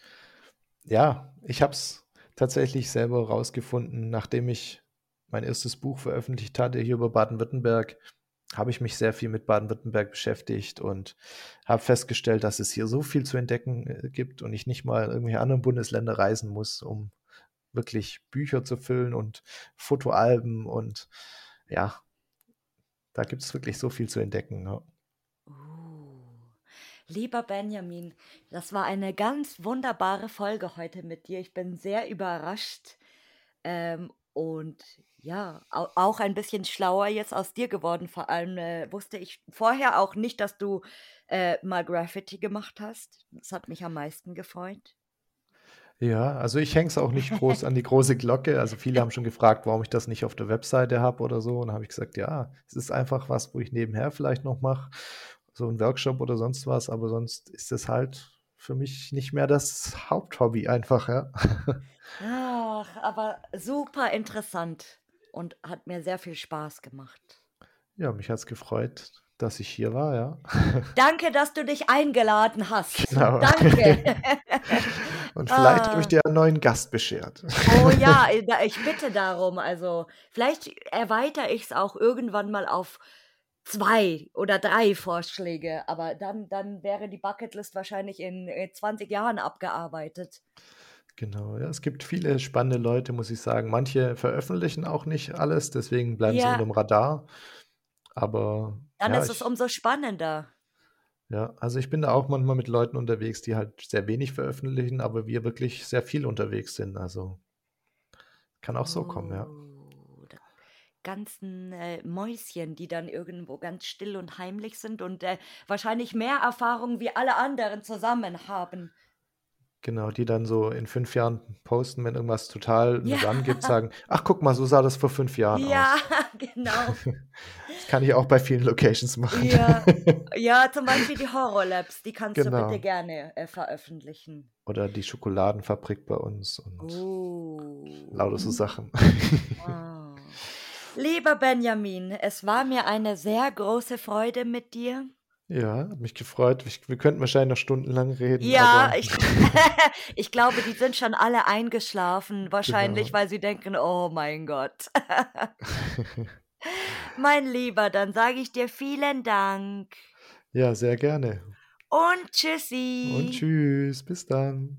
ja, ich habe es tatsächlich selber rausgefunden, nachdem ich mein erstes Buch veröffentlicht hatte hier über Baden-Württemberg, habe ich mich sehr viel mit Baden-Württemberg beschäftigt und habe festgestellt, dass es hier so viel zu entdecken äh, gibt und ich nicht mal in irgendwelche anderen Bundesländer reisen muss, um wirklich Bücher zu füllen und Fotoalben und ja, da gibt es wirklich so viel zu entdecken. Ja.
Lieber Benjamin, das war eine ganz wunderbare Folge heute mit dir. Ich bin sehr überrascht ähm, und ja, au auch ein bisschen schlauer jetzt aus dir geworden. Vor allem äh, wusste ich vorher auch nicht, dass du äh, mal Graffiti gemacht hast. Das hat mich am meisten gefreut.
Ja, also ich hänge es auch nicht groß an die große Glocke. Also viele haben schon gefragt, warum ich das nicht auf der Webseite habe oder so. Und dann habe ich gesagt, ja, es ist einfach was, wo ich nebenher vielleicht noch mache so ein Workshop oder sonst was, aber sonst ist es halt für mich nicht mehr das Haupthobby einfach, ja.
Ach, aber super interessant und hat mir sehr viel Spaß gemacht.
Ja, mich hat es gefreut, dass ich hier war, ja.
Danke, dass du dich eingeladen hast. Genau. Danke.
Und vielleicht ah. habe ich dir einen neuen Gast beschert.
Oh ja, ich bitte darum. Also, vielleicht erweitere ich es auch irgendwann mal auf zwei oder drei Vorschläge, aber dann, dann wäre die Bucketlist wahrscheinlich in 20 Jahren abgearbeitet.
Genau, ja, es gibt viele spannende Leute, muss ich sagen. Manche veröffentlichen auch nicht alles, deswegen bleiben ja. sie unter dem Radar. Aber
dann
ja,
ist es umso spannender.
Ja, also ich bin da auch manchmal mit Leuten unterwegs, die halt sehr wenig veröffentlichen, aber wir wirklich sehr viel unterwegs sind. Also kann auch so kommen, ja.
Oh, ganzen äh, Mäuschen, die dann irgendwo ganz still und heimlich sind und äh, wahrscheinlich mehr Erfahrung wie alle anderen zusammen haben.
Genau, die dann so in fünf Jahren posten, wenn irgendwas total
Ja,
Run gibt, sagen: „Ach, guck mal, so sah das vor fünf Jahren
ja,
aus.“
genau.
Das kann ich auch bei vielen Locations machen.
Ja, ja, zum Beispiel die Horror-Labs, die kannst du bitte
Genau.
gerne äh, veröffentlichen.
Oder die Schokoladenfabrik bei uns und lauter so
Oh,
Sachen.
wow. Lieber Benjamin, es war mir eine sehr große Freude mit dir.
Ja, hat mich gefreut. Wir könnten wahrscheinlich noch stundenlang reden,
Ja, ich, ich glaube, die sind schon alle eingeschlafen, wahrscheinlich,
genau.
weil sie denken, oh mein Gott. Mein Lieber, dann sage ich dir vielen Dank
Ja, sehr gerne.
und
Und
tschüssi.
tschüss, bis dann.